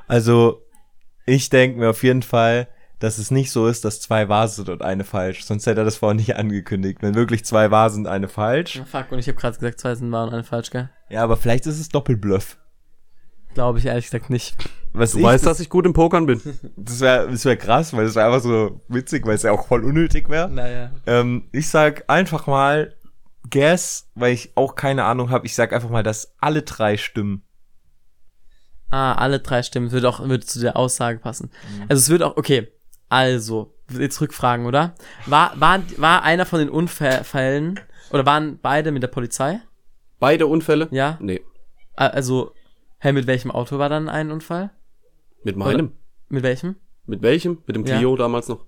Also, ich denke mir auf jeden Fall, dass es nicht so ist, dass zwei wahr sind und eine falsch. Sonst hätte er das vorher nicht angekündigt. Wenn wirklich zwei wahr sind, eine falsch. Ja, fuck, und ich habe gerade gesagt, zwei sind wahr und eine falsch, gell? Ja, aber vielleicht ist es Doppelbluff. Glaube ich ehrlich gesagt nicht. Was Du ich, weißt, dass ich gut im Pokern bin. das wäre das wär krass, weil das wäre einfach so witzig, weil es ja auch voll unnötig wäre. Naja. Ähm, ich sag einfach mal Guess, weil ich auch keine Ahnung habe. Ich sag einfach mal, dass alle drei stimmen. Ah, alle drei Stimmen. Würde auch würde zu der Aussage passen. Also es wird auch, okay. Also, jetzt Rückfragen, oder? War, war, war einer von den Unfällen, oder waren beide mit der Polizei? Beide Unfälle? Ja? Nee. Also, hä, mit welchem Auto war dann ein Unfall? Mit meinem? Mit welchem? Mit welchem? Mit dem Ja. Clio damals noch.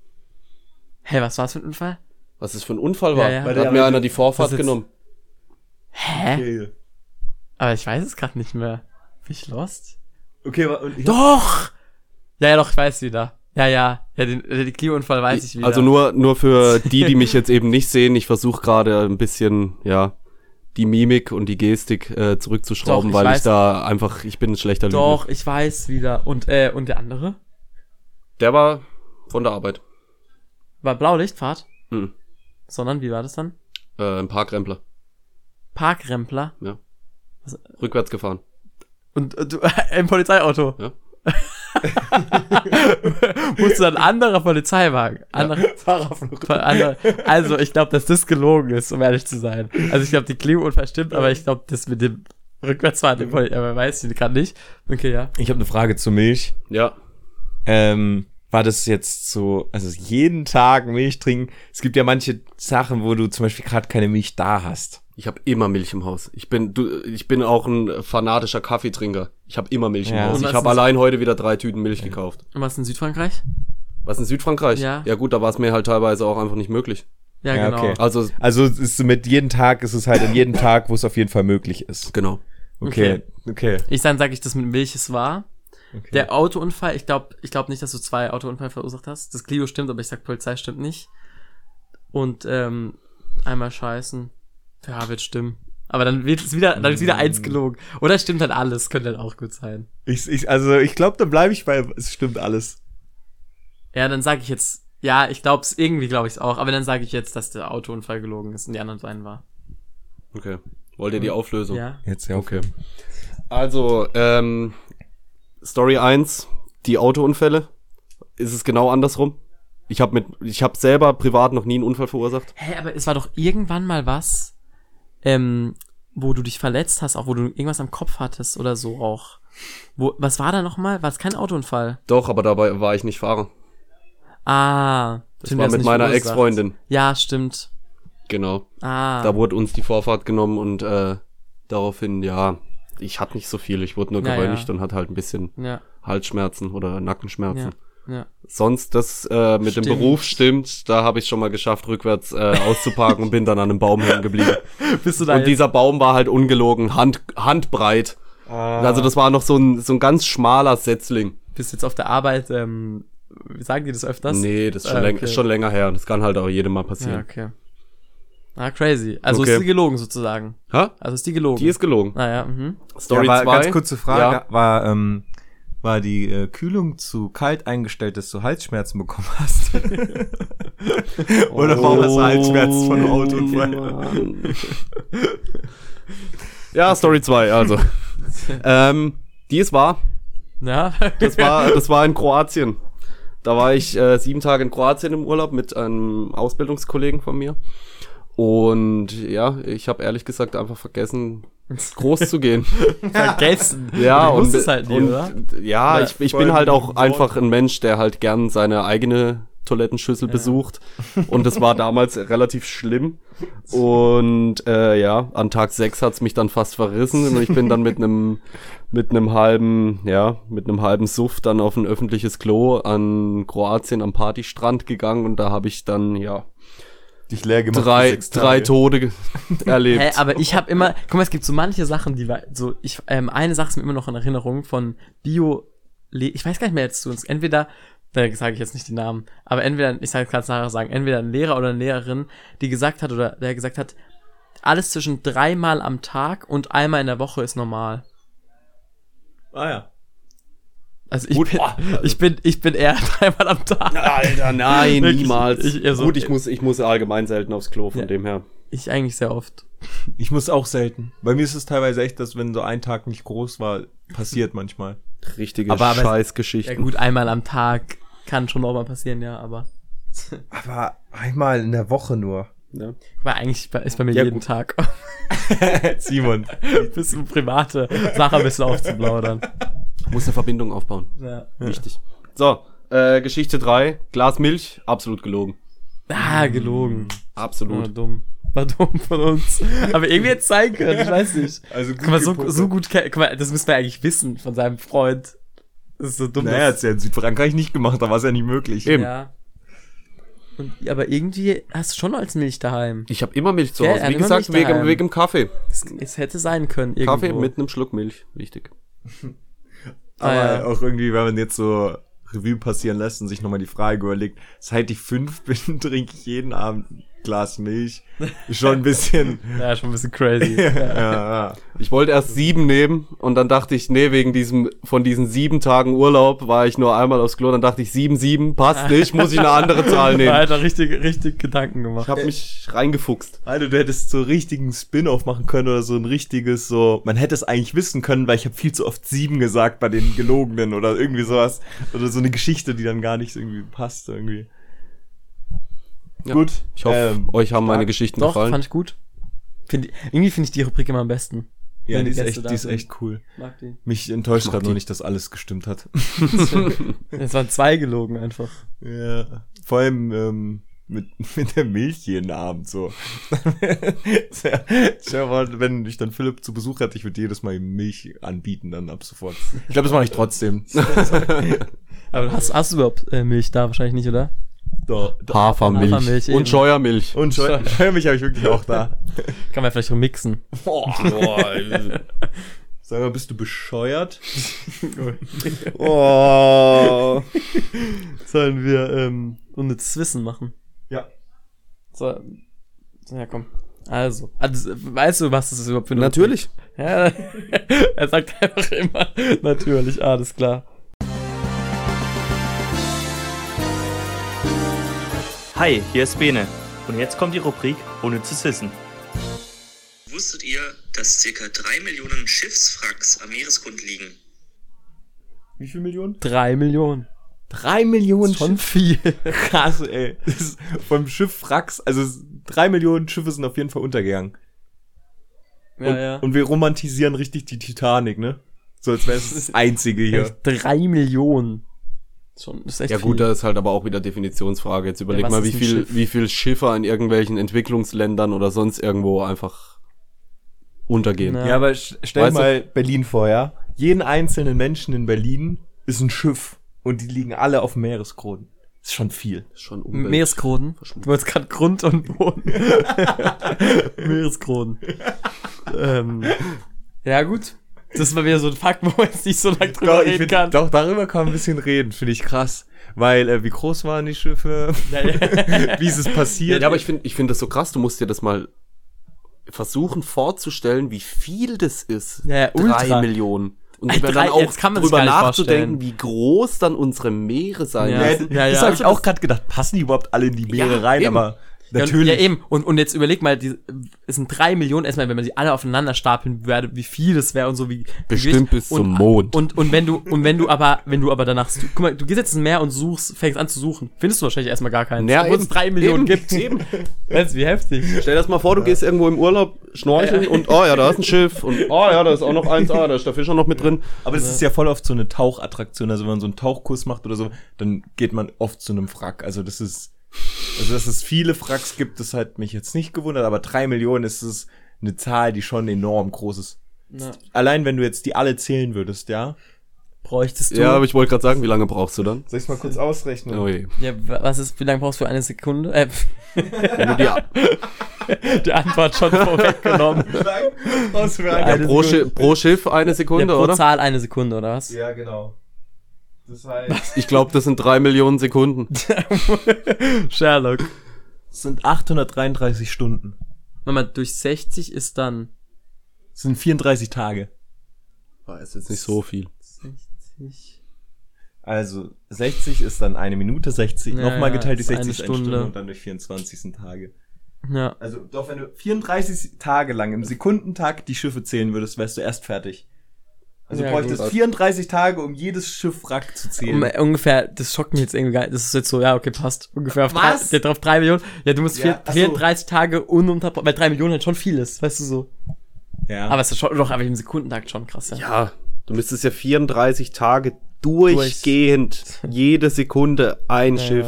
Hä, was war's für ein Unfall? Was das für ein Unfall war? Ja, ja. Da hat mir einer die Vorfahrt genommen. Hä? Okay, Aber ich weiß es gerade nicht mehr. Bin ich lost? okay und ich Doch! Ja, ja, doch, ich weiß wieder. Ja, ja. Ja, den, den Clio-Unfall weiß ich wieder. Also nur, nur für die, die mich jetzt eben nicht sehen, ich versuche gerade ein bisschen, ja, die Mimik und die Gestik äh, zurückzuschrauben, Doch, ich weil weiß. ich da einfach, ich bin ein schlechter Lügner. Doch, ich weiß wieder. Und, äh, und der andere? Der war von der Arbeit. War Blaulichtfahrt? Mhm. Sondern, wie war das dann? Äh, ein Parkrempler. Parkrempler Rückwärts gefahren. und, und du, im Polizeiauto. Ja. Musst du ein anderer Polizeiwagen. Andere, Fahrer von andere, also, ich glaube, dass das gelogen ist, um ehrlich zu sein. Also, ich glaube, die Klingenunfall stimmt, aber ich glaube, das mit dem Rückwärtsfahren, aber weiß ich gerade nicht. Okay, ja. Ich habe eine Frage zur Milch. Ja. Ähm, war das jetzt so, also jeden Tag Milch trinken? Es gibt ja manche Sachen, wo du zum Beispiel gerade keine Milch da hast. Ich habe immer Milch im Haus. Ich bin, du, ich bin auch ein fanatischer Kaffeetrinker. Ich habe immer Milch Ja. im Haus. Und Ich habe allein heute wieder drei Tüten Milch gekauft. Und was in Südfrankreich? Was in Südfrankreich? Ja. Ja gut, da war es mir halt teilweise auch einfach nicht möglich. Ja, Ja, genau. okay. Also Also es ist mit jedem Tag, ist es halt an jedem Tag, wo es auf jeden Fall möglich ist. genau. Okay, okay. Ich dann sage ich, das mit Milch ist wahr. Okay. Der Autounfall, ich glaube ich glaub nicht, dass du zwei Autounfälle verursacht hast. Das Clio stimmt, aber ich sag Polizei stimmt nicht. Und ähm, einmal scheißen. Ja, wird stimmen. Aber dann wird es wieder, dann ist wieder eins gelogen. Oder stimmt halt alles, könnte halt auch gut sein. ich, ich, also ich glaube, dann bleibe ich bei, es stimmt alles. Ja, dann sage ich jetzt, ja, ich glaube es, irgendwie glaube ich es auch, aber dann sage ich jetzt, dass der Autounfall gelogen ist und die anderen beiden war. Okay. Wollt ihr die Auflösung? Ja. Jetzt ja, Okay. Also, ähm, Story 1, die Autounfälle. Ist es genau andersrum? Ich habe mit, ich habe selber privat noch nie einen Unfall verursacht. Hä, aber es war doch irgendwann mal was, ähm, wo du dich verletzt hast, auch wo du irgendwas am Kopf hattest oder so auch. Wo, was war da nochmal? War es kein Autounfall? Doch, aber dabei war ich nicht Fahrer. Ah. Das stimmt, war mit meiner. Ex-Freundin. Ja, stimmt. Genau. Ah. Da wurde uns die Vorfahrt genommen und äh, daraufhin, ja, ich hatte nicht so viel. Ich wurde nur Ja, geröntgt ja. und hatte halt ein bisschen ja, Halsschmerzen oder Nackenschmerzen. ja, ja. Sonst das äh, mit Stimmt. dem Beruf stimmt, da habe ich schon mal geschafft, rückwärts äh, auszuparken und bin dann an einem Baum hängen geblieben. Bist du da Und jetzt? dieser Baum war halt ungelogen, Hand, handbreit. Also das war noch so ein, so ein ganz schmaler Setzling. Bist du jetzt auf der Arbeit, ähm, sagen die das öfters? nee, das ist schon, Ah, läng okay. ist schon länger her. Das kann halt auch jedem mal Ja, passieren. okay. Ah, crazy. Also Okay. ist die gelogen sozusagen. Ha? Also ist die gelogen. Die ist gelogen. Naja, mhm. Story ja, 2. war, ganz kurze Frage, Ja. war, ähm, war die äh, Kühlung zu kalt eingestellt, dass du Halsschmerzen bekommen hast? Oder warum hast du Halsschmerzen von einem Autounfall? Mann. ja, Story 2, also. ähm, die ist wahr. Ja. Das war, das war in Kroatien. Da war ich äh, sieben Tage in Kroatien im Urlaub mit einem Ausbildungskollegen von mir. Und ja, ich habe ehrlich gesagt einfach vergessen, groß zu gehen. vergessen. Ja, du und, wusstest halt nie, und oder? ja, Oder ich, ich bin halt auch einfach ein Mensch, der halt gern seine eigene Toilettenschüssel besucht. Und das war damals relativ schlimm. Und äh, ja, an Tag 6 hat's mich dann fast verrissen. Und ich bin dann mit einem mit einem halben, ja, mit einem halben Suff dann auf ein öffentliches Klo an Kroatien am Partystrand gegangen und da habe ich dann, ja, Dich leer gemacht. drei, drei. Tode erlebt. Hä, aber ich habe immer, guck mal, es gibt so manche Sachen, die war so, ich, ähm, eine Sache ist mir immer noch in Erinnerung von Bio, ich weiß gar nicht mehr jetzt zu uns, entweder, da sage ich jetzt nicht die Namen, aber entweder, ich sage ganz nachher sagen, entweder ein Lehrer oder eine Lehrerin, die gesagt hat oder der gesagt hat, alles zwischen dreimal am Tag und einmal in der Woche ist normal. Ah ja. Also ich Gut, bin, boah, also- ich bin, ich bin eher dreimal am Tag. Alter, nein, Wirklich, niemals. ich- also- Gut, ich muss, ich muss allgemein selten aufs Klo, von Ja. dem her. Ich eigentlich sehr oft. Ich muss auch selten. Bei mir ist es teilweise echt, dass wenn so ein Tag nicht groß war, passiert manchmal. Richtige Aber- aber- Scheißgeschichten. Ja gut, einmal am Tag kann schon auch mal passieren, ja, aber Aber einmal in der Woche nur. Ja. war eigentlich ist bei mir Ja, jeden gut. Tag. Simon. bisschen private Sache ein bisschen aufzuplaudern. Muss eine Verbindung aufbauen. Ja. Wichtig. So, äh, Geschichte 3. Glas Milch, absolut gelogen. Ah, gelogen. War Absolut. dumm. War dumm von uns. Aber irgendwie hätte es sein können, ich weiß nicht. Also Guck mal, so, so gut, guck mal, das müsste man eigentlich wissen von seinem Freund. Das ist so dumm. Naja, dass- hat's ja in Südfrankreich nicht gemacht, da war es ja nicht möglich. Eben. ja. Und, aber irgendwie hast du schon als Milch daheim. Ich habe immer Milch zu Ja, Hause. hat Wie gesagt, wegen, wegen dem Kaffee. Es, es hätte sein können, irgendwo. Kaffee mit einem Schluck Milch. Wichtig. Aber Ah, ja. auch irgendwie, wenn man jetzt so Revue passieren lässt und sich nochmal die Frage überlegt, seit ich fünf bin, trinke ich jeden Abend Glas Milch. Schon ein bisschen. Ja, schon ein bisschen crazy. ja, ja. Ich wollte erst sieben nehmen und dann dachte ich, nee, wegen diesem, von diesen sieben Tagen Urlaub war ich nur einmal aufs Klo, dann dachte ich, sieben, sieben, passt nicht, muss ich eine andere Zahl nehmen. Alter, richtig, richtig Gedanken gemacht. Ich habe mich reingefuchst. Alter, du hättest so richtigen Spin-off machen können oder so ein richtiges so. Man hätte es eigentlich wissen können, weil ich habe viel zu oft sieben gesagt bei den gelogenen oder irgendwie sowas oder so eine Geschichte, die dann gar nicht irgendwie passt irgendwie. Ja. Gut. Ich hoffe, ähm, euch haben meine stark. Geschichten Doch, gefallen. fand ich gut. Find, irgendwie finde ich die Rubrik immer am besten. Ja, die die ist echt, die ist echt cool. Mag die. Mich enttäuscht gerade nur nicht, dass alles gestimmt hat. Es waren zwei gelogen einfach. ja. Vor allem ähm, mit, mit der Milch jeden Abend so. Mal, wenn ich dann Philipp zu Besuch hatte, ich würde jedes Mal ihm Milch anbieten, dann ab sofort. Ich glaube, das mache ich trotzdem. Aber hast, hast du überhaupt äh, Milch da? Wahrscheinlich nicht, oder? Da, Hafermilch, Hafermilch, eben. und Scheuermilch. Und Scheu- Scheuermilch habe ich wirklich auch da. Kann man vielleicht remixen. Sag mal, bist du bescheuert? oh. Sollen wir ähm, unnützes Wissen machen? Ja. So, ja komm. Also, also, weißt du, was das ist überhaupt für eine Natürlich. Ja, er sagt einfach immer, natürlich, alles klar. Hi, hier ist Bene. Und jetzt kommt die Rubrik Unnützes Wissen. Wusstet ihr, dass ca. 3 Millionen Schiffswracks am Meeresgrund liegen? Wie viel Millionen? Drei Millionen. Drei Millionen Schon viel. Krass, ey. Vom Schiff Frax, also es- drei Millionen Schiffe sind auf jeden Fall untergegangen. Ja, und, ja. und wir romantisieren richtig die Titanic, ne? So als wäre es das einzige hier. Echt, drei Millionen. Schon, ist echt Ja viel. gut, das ist halt aber auch wieder Definitionsfrage. Jetzt überleg was mal, wie viel, Schiff? wie viel Schiffe in irgendwelchen Entwicklungsländern oder sonst irgendwo einfach untergehen. Na. Ja, aber stell dir Weißt du- mal Berlin vor, ja? Jeden einzelnen Menschen in Berlin ist ein Schiff und die liegen alle auf Meeresgrund. Das ist schon viel. Ist schon Umwelt. Meeresgrunden. Du wolltest gerade Grund und Boden. Meeresgrunden. ähm, ja, gut. Das war wieder so ein Fakt, wo man jetzt nicht so lange drüber Doch, reden find, kann. doch, darüber kann man ein bisschen reden, finde ich krass. Weil, äh, wie groß waren die Schiffe? Ja, ja. wie ist es passiert? Ja, aber ich finde ich find das so krass. Du musst dir das mal versuchen vorzustellen, wie viel das ist. Ja, ja, Drei ultra. Millionen. Und Ey, über drei- dann auch jetzt kann man drüber nachzudenken, wie groß dann unsere Meere sein Ja, müssen. ja, das ja. habe ich auch gerade gedacht. Passen die überhaupt alle in die Meere Ja, rein? eben. Aber Ja, natürlich. Ja, eben. Und, und jetzt überleg mal, die, es sind drei Millionen, erstmal, wenn man sie alle aufeinander stapeln würde, wie viel das wäre und so, wie. Bestimmt wie bis zum Mond. Und, und wenn du, und wenn du aber, wenn du aber danach, guck mal, du gehst jetzt ins Meer und suchst, fängst an zu suchen, findest du wahrscheinlich erstmal gar keinen. Ja, obwohl es drei Millionen Eben. gibt. Eben. Weißt du, wie heftig. Stell dir das mal vor, du gehst irgendwo im Urlaub schnorcheln und oh ja, da ist ein Schiff und oh ja, da ist auch noch eins, ah, da ist der Fischer noch mit drin. Aber das ist ja voll oft so eine Tauchattraktion. Also wenn man so einen Tauchkurs macht oder so, dann geht man oft zu einem Wrack. Also das ist, also dass es viele Wracks gibt, das hat mich jetzt nicht gewundert. Aber drei Millionen ist es eine Zahl, die schon enorm groß ist. Na, Allein wenn du jetzt die alle zählen würdest, ja? bräuchtest du. Ja, aber ich wollte gerade sagen, wie lange brauchst du dann? Soll ich's mal kurz ausrechnen? Oh je. ja, wa- was ist, wie lange brauchst du für eine Sekunde? Äh, Wenn du dir die Antwort schon vorweggenommen. Was für Ja, eine ja, pro, Schi pro Schiff eine Ja, Sekunde, pro oder? Zahl eine Sekunde, oder was? Ja, genau. Das heißt, Ich glaube, das sind drei Millionen Sekunden. Sherlock. es sind 833 Stunden. Mama, durch 60 ist dann Das sind 34 Tage. War ist jetzt nicht so viel. 60. Also 60 ist dann eine Minute, 60 Ja, nochmal ja, geteilt durch ist eine 60 ist eine Stunde. Stunde. und dann durch 24 sind Tage. Ja. Also doch, wenn du 34 Tage lang im Sekundentakt die Schiffe zählen würdest, wärst du erst fertig. Also Ja, du bräuchtest gut. 34 Tage, um jedes Schiffwrack zu zählen. Um, äh, ungefähr, das schockt mich jetzt irgendwie gar nicht. Das ist jetzt so, ja, okay, passt. Ungefähr auf Was? drei, der drauf drei Millionen. Ja, du musst Ja, vier, ach so. 34 Tage ununterbrochen, weil drei Millionen halt schon viel ist, weißt du so. ja. Aber es ist schon, doch, aber im Sekundentakt schon krass, ja. Ja, du müsstest ja 34 Tage durchgehend, jede Sekunde ein Ja, Schiff.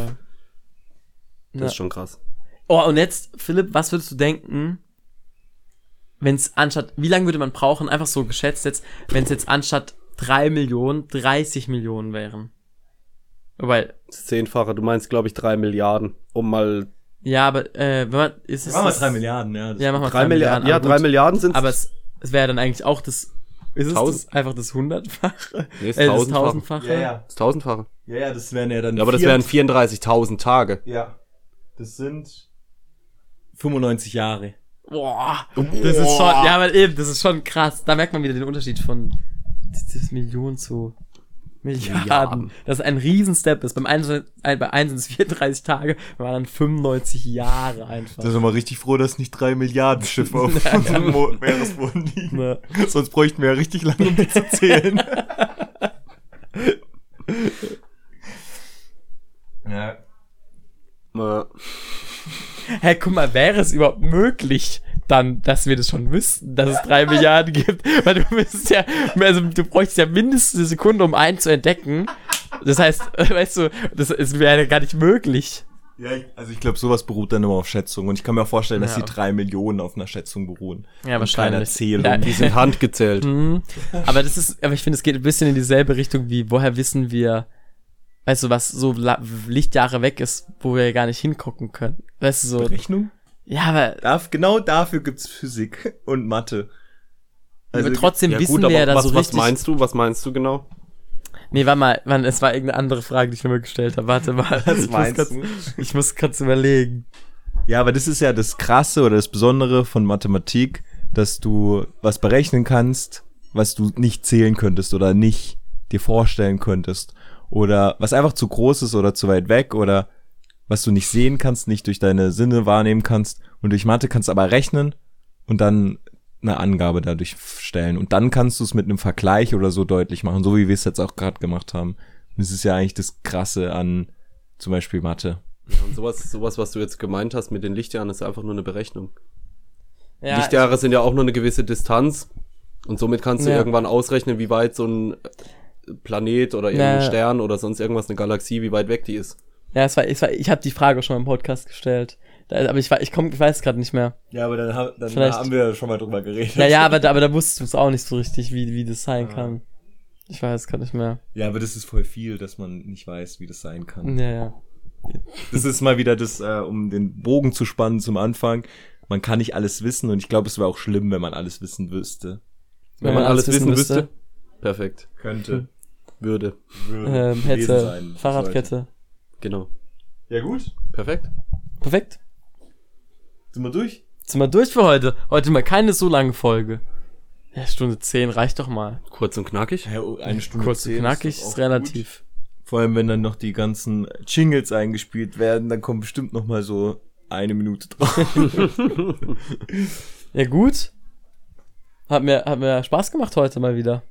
Das Ja. ist schon krass. Oh, und jetzt, Philipp, was würdest du denken, wenn es anstatt, wie lange würde man brauchen, einfach so geschätzt jetzt, wenn es jetzt anstatt drei Millionen 30 Millionen wären? Weil, Das Zehnfache, du meinst, glaube ich, drei Milliarden, um mal ja, aber, äh, wenn man, ist es. Machen wir das- drei Milliarden, ja. Ja, machen wir drei Milliarden. Ja, aber drei gut. Milliarden sind Aber es, es wäre dann eigentlich auch das, ist es Tausend. das, einfach das hundertfache? Nee, das äh, das tausendfache. ja, ja. das Tausendfache. Ja, ja, das wären ja dann Ja, aber das wären 34.000 Tage. Ja. Das sind 95 Jahre. Boah, das ist schon, ja, aber eben, das ist schon krass. Da merkt man wieder den Unterschied von das ist Millionen zu Milliarden. Milliarden. Das ist ein Riesenstep ist. Beim einen, sind- bei einem sind es 34 Tage, beim anderen 95 Jahre einfach. Da sind wir richtig froh, dass nicht drei Milliarden Schiffe auf unserem Meeresboden liegen. Ne. Sonst bräuchten wir ja richtig lange, um die zu zählen. ja. Äh, Hä, guck mal, wäre es überhaupt möglich, dann, dass wir das schon wüssten, dass es drei Milliarden gibt? Weil du müsstest ja, also du bräuchst ja mindestens eine Sekunde, um einen zu entdecken. Das heißt, weißt du, das ist- wäre gar nicht möglich. Ja, ich, also ich glaube, sowas beruht dann immer auf Schätzung. Und ich kann mir auch vorstellen, dass Ja. die drei Millionen auf einer Schätzung beruhen. Ja, Und keiner Zählung. Ja, die sind handgezählt. Mhm. Aber das ist, aber ich finde, es geht ein bisschen in dieselbe Richtung wie, woher wissen wir, weißt du, was so Lichtjahre weg ist, wo wir gar nicht hingucken können. Weißt du, so. Berechnung? Ja, aber Darf, genau dafür gibt's Physik und Mathe. aber trotzdem Ja wissen gut, wir ja da was, so was richtig. meinst du? Was meinst du genau? Nee, warte mal, Mann, es war irgendeine andere Frage, die ich mir gestellt habe. Warte mal. Was ich muss meinst du? Ich muss kurz überlegen. Ja, aber das ist ja das Krasse oder das Besondere von Mathematik, dass du was berechnen kannst, was du nicht zählen könntest oder nicht dir vorstellen könntest. Oder was einfach zu groß ist oder zu weit weg oder was du nicht sehen kannst, nicht durch deine Sinne wahrnehmen kannst. Und durch Mathe kannst du aber rechnen und dann eine Angabe dadurch stellen. Und dann kannst du es mit einem Vergleich oder so deutlich machen, so wie wir es jetzt auch gerade gemacht haben. Und das ist ja eigentlich das Krasse an zum Beispiel Mathe. Ja, und sowas, sowas, was du jetzt gemeint hast mit den Lichtjahren, ist einfach nur eine Berechnung. Ja, Lichtjahre sind ja auch nur eine gewisse Distanz und somit kannst du Ja. irgendwann ausrechnen, wie weit so ein Planet oder irgendein Ja. Stern oder sonst irgendwas, eine Galaxie, wie weit weg die ist. Ja, es war, es war, ich habe die Frage schon mal im Podcast gestellt. Da, aber ich, war- ich, komm, ich weiß gerade nicht mehr. Ja, aber dann, ha- dann Vielleicht- haben wir schon mal drüber geredet. Ja, ja, aber, da- aber da wusstest du es auch nicht so richtig, wie, wie das sein kann. Ich weiß gerade nicht mehr. Ja, aber das ist voll viel, dass man nicht weiß, wie das sein kann. Ja, ja. Das ist mal wieder das, äh, um den Bogen zu spannen zum Anfang. Man kann nicht alles wissen und ich glaube, es wäre auch schlimm, wenn man alles wissen wüsste. Wenn man alles wissen müsste. Perfekt. Könnte. Würde. Würde. Ähm, hätte sein, Fahrradkette. Genau. Ja, gut. Perfekt. Perfekt. Sind wir durch? Sind wir durch für heute. Heute mal keine so lange Folge. Ja, Stunde 10 reicht doch mal. Kurz und knackig. Ja, oh, eine Stunde Kurz und knackig auch ist relativ. Gut. Vor allem, wenn dann noch die ganzen Jingles eingespielt werden, dann kommt bestimmt noch mal so eine Minute drauf. Ja, gut. Hat mir, hat mir Spaß gemacht heute mal wieder.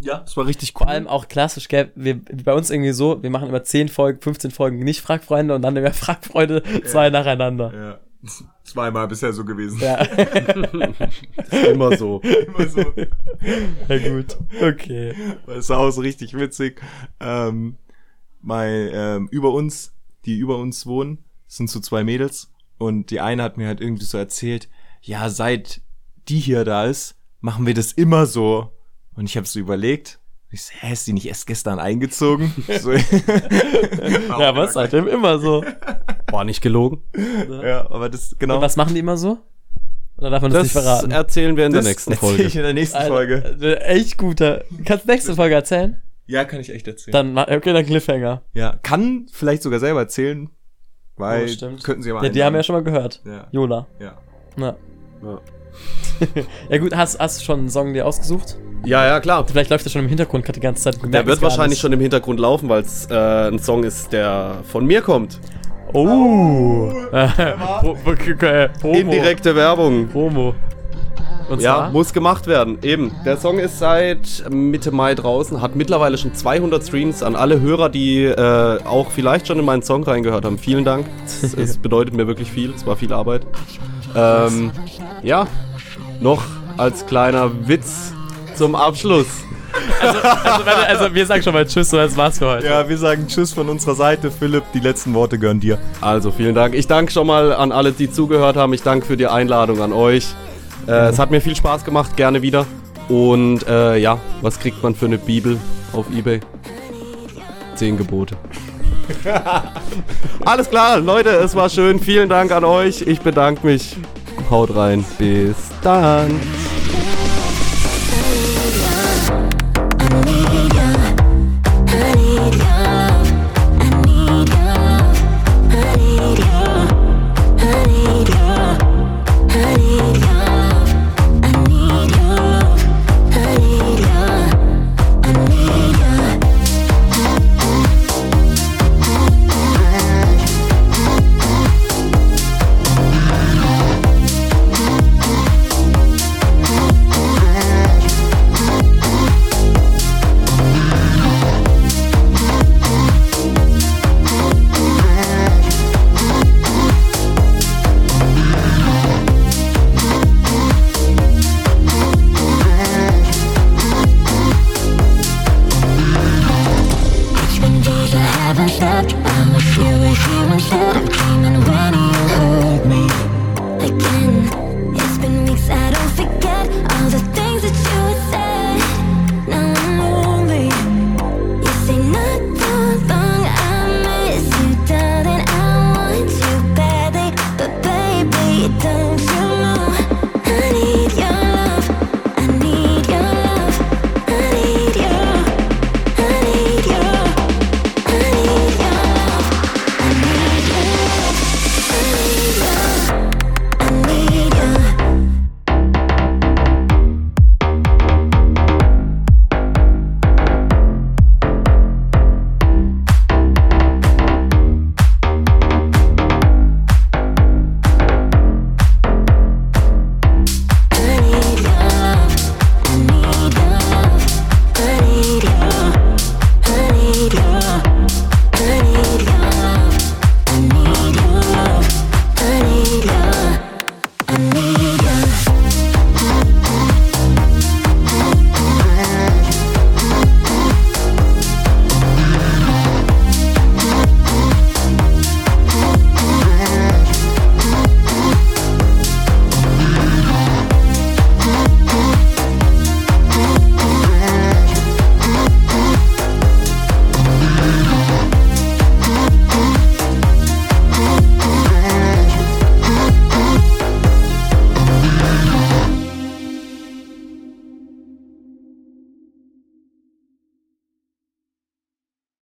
Ja, es war richtig cool. Vor allem auch klassisch, gell? Wir, bei uns irgendwie so, wir machen immer 10 Folgen, 15 Folgen nicht Fragfreunde und dann immer Fragfreunde zwei nacheinander. Ja. Zweimal bisher so gewesen. Ja. Immer so. Immer so. ja, gut. Okay. Das war auch so richtig witzig. Ähm, mein, ähm, über uns, die über uns wohnen, sind so zwei Mädels. Und die eine hat mir halt irgendwie so erzählt, ja, seit die hier da ist, machen wir das immer so. Und ich habe so überlegt, ich so, hä, ist die nicht erst gestern eingezogen? so, Ja, was seitdem immer so. War nicht gelogen. ja, aber das, genau. Und was machen die immer so? Oder darf man das, nicht verraten? erzählen wir in das der nächsten Folge. ich in der nächsten Alter, Folge. Echt guter. Kannst du nächste Folge erzählen? Ja, kann ich echt erzählen. Dann, okay, dann Cliffhanger. ja, kann vielleicht sogar selber erzählen, weil Oh, könnten sie ja mal Ja, die haben ja schon mal gehört. Ja. Yola. Ja. Ja. Ja. Ja gut, hast, hast du schon einen Song dir ausgesucht? Ja, ja, klar. Vielleicht läuft der schon im Hintergrund gerade die ganze Zeit. Der wird wahrscheinlich schon im Hintergrund laufen, weil es äh, ein Song ist, der von mir kommt. Oh. Promo. Indirekte Werbung. Promo. Und Ja, zwar? muss gemacht werden. Eben. Der Song ist seit Mitte Mai draußen, hat mittlerweile schon 200 Streams an alle Hörer, die äh, auch vielleicht schon in meinen Song reingehört haben. Vielen Dank. Es bedeutet mir wirklich viel. Es war viel Arbeit. Ähm, ja, noch als kleiner Witz zum Abschluss. also, warte, also wir sagen schon mal Tschüss und das war's für heute. Ja, wir sagen Tschüss von unserer Seite. Philipp, die letzten Worte gehören dir. Also vielen Dank. Ich danke schon mal an alle, die zugehört haben. Ich danke für die Einladung an euch. Äh, es hat mir viel Spaß gemacht, gerne wieder. Und äh, ja, was kriegt man für eine Bibel auf Ebay? Zehn Gebote. Alles klar, Leute, es war schön. Vielen Dank an euch. Ich bedanke mich. Haut rein. Bis dann.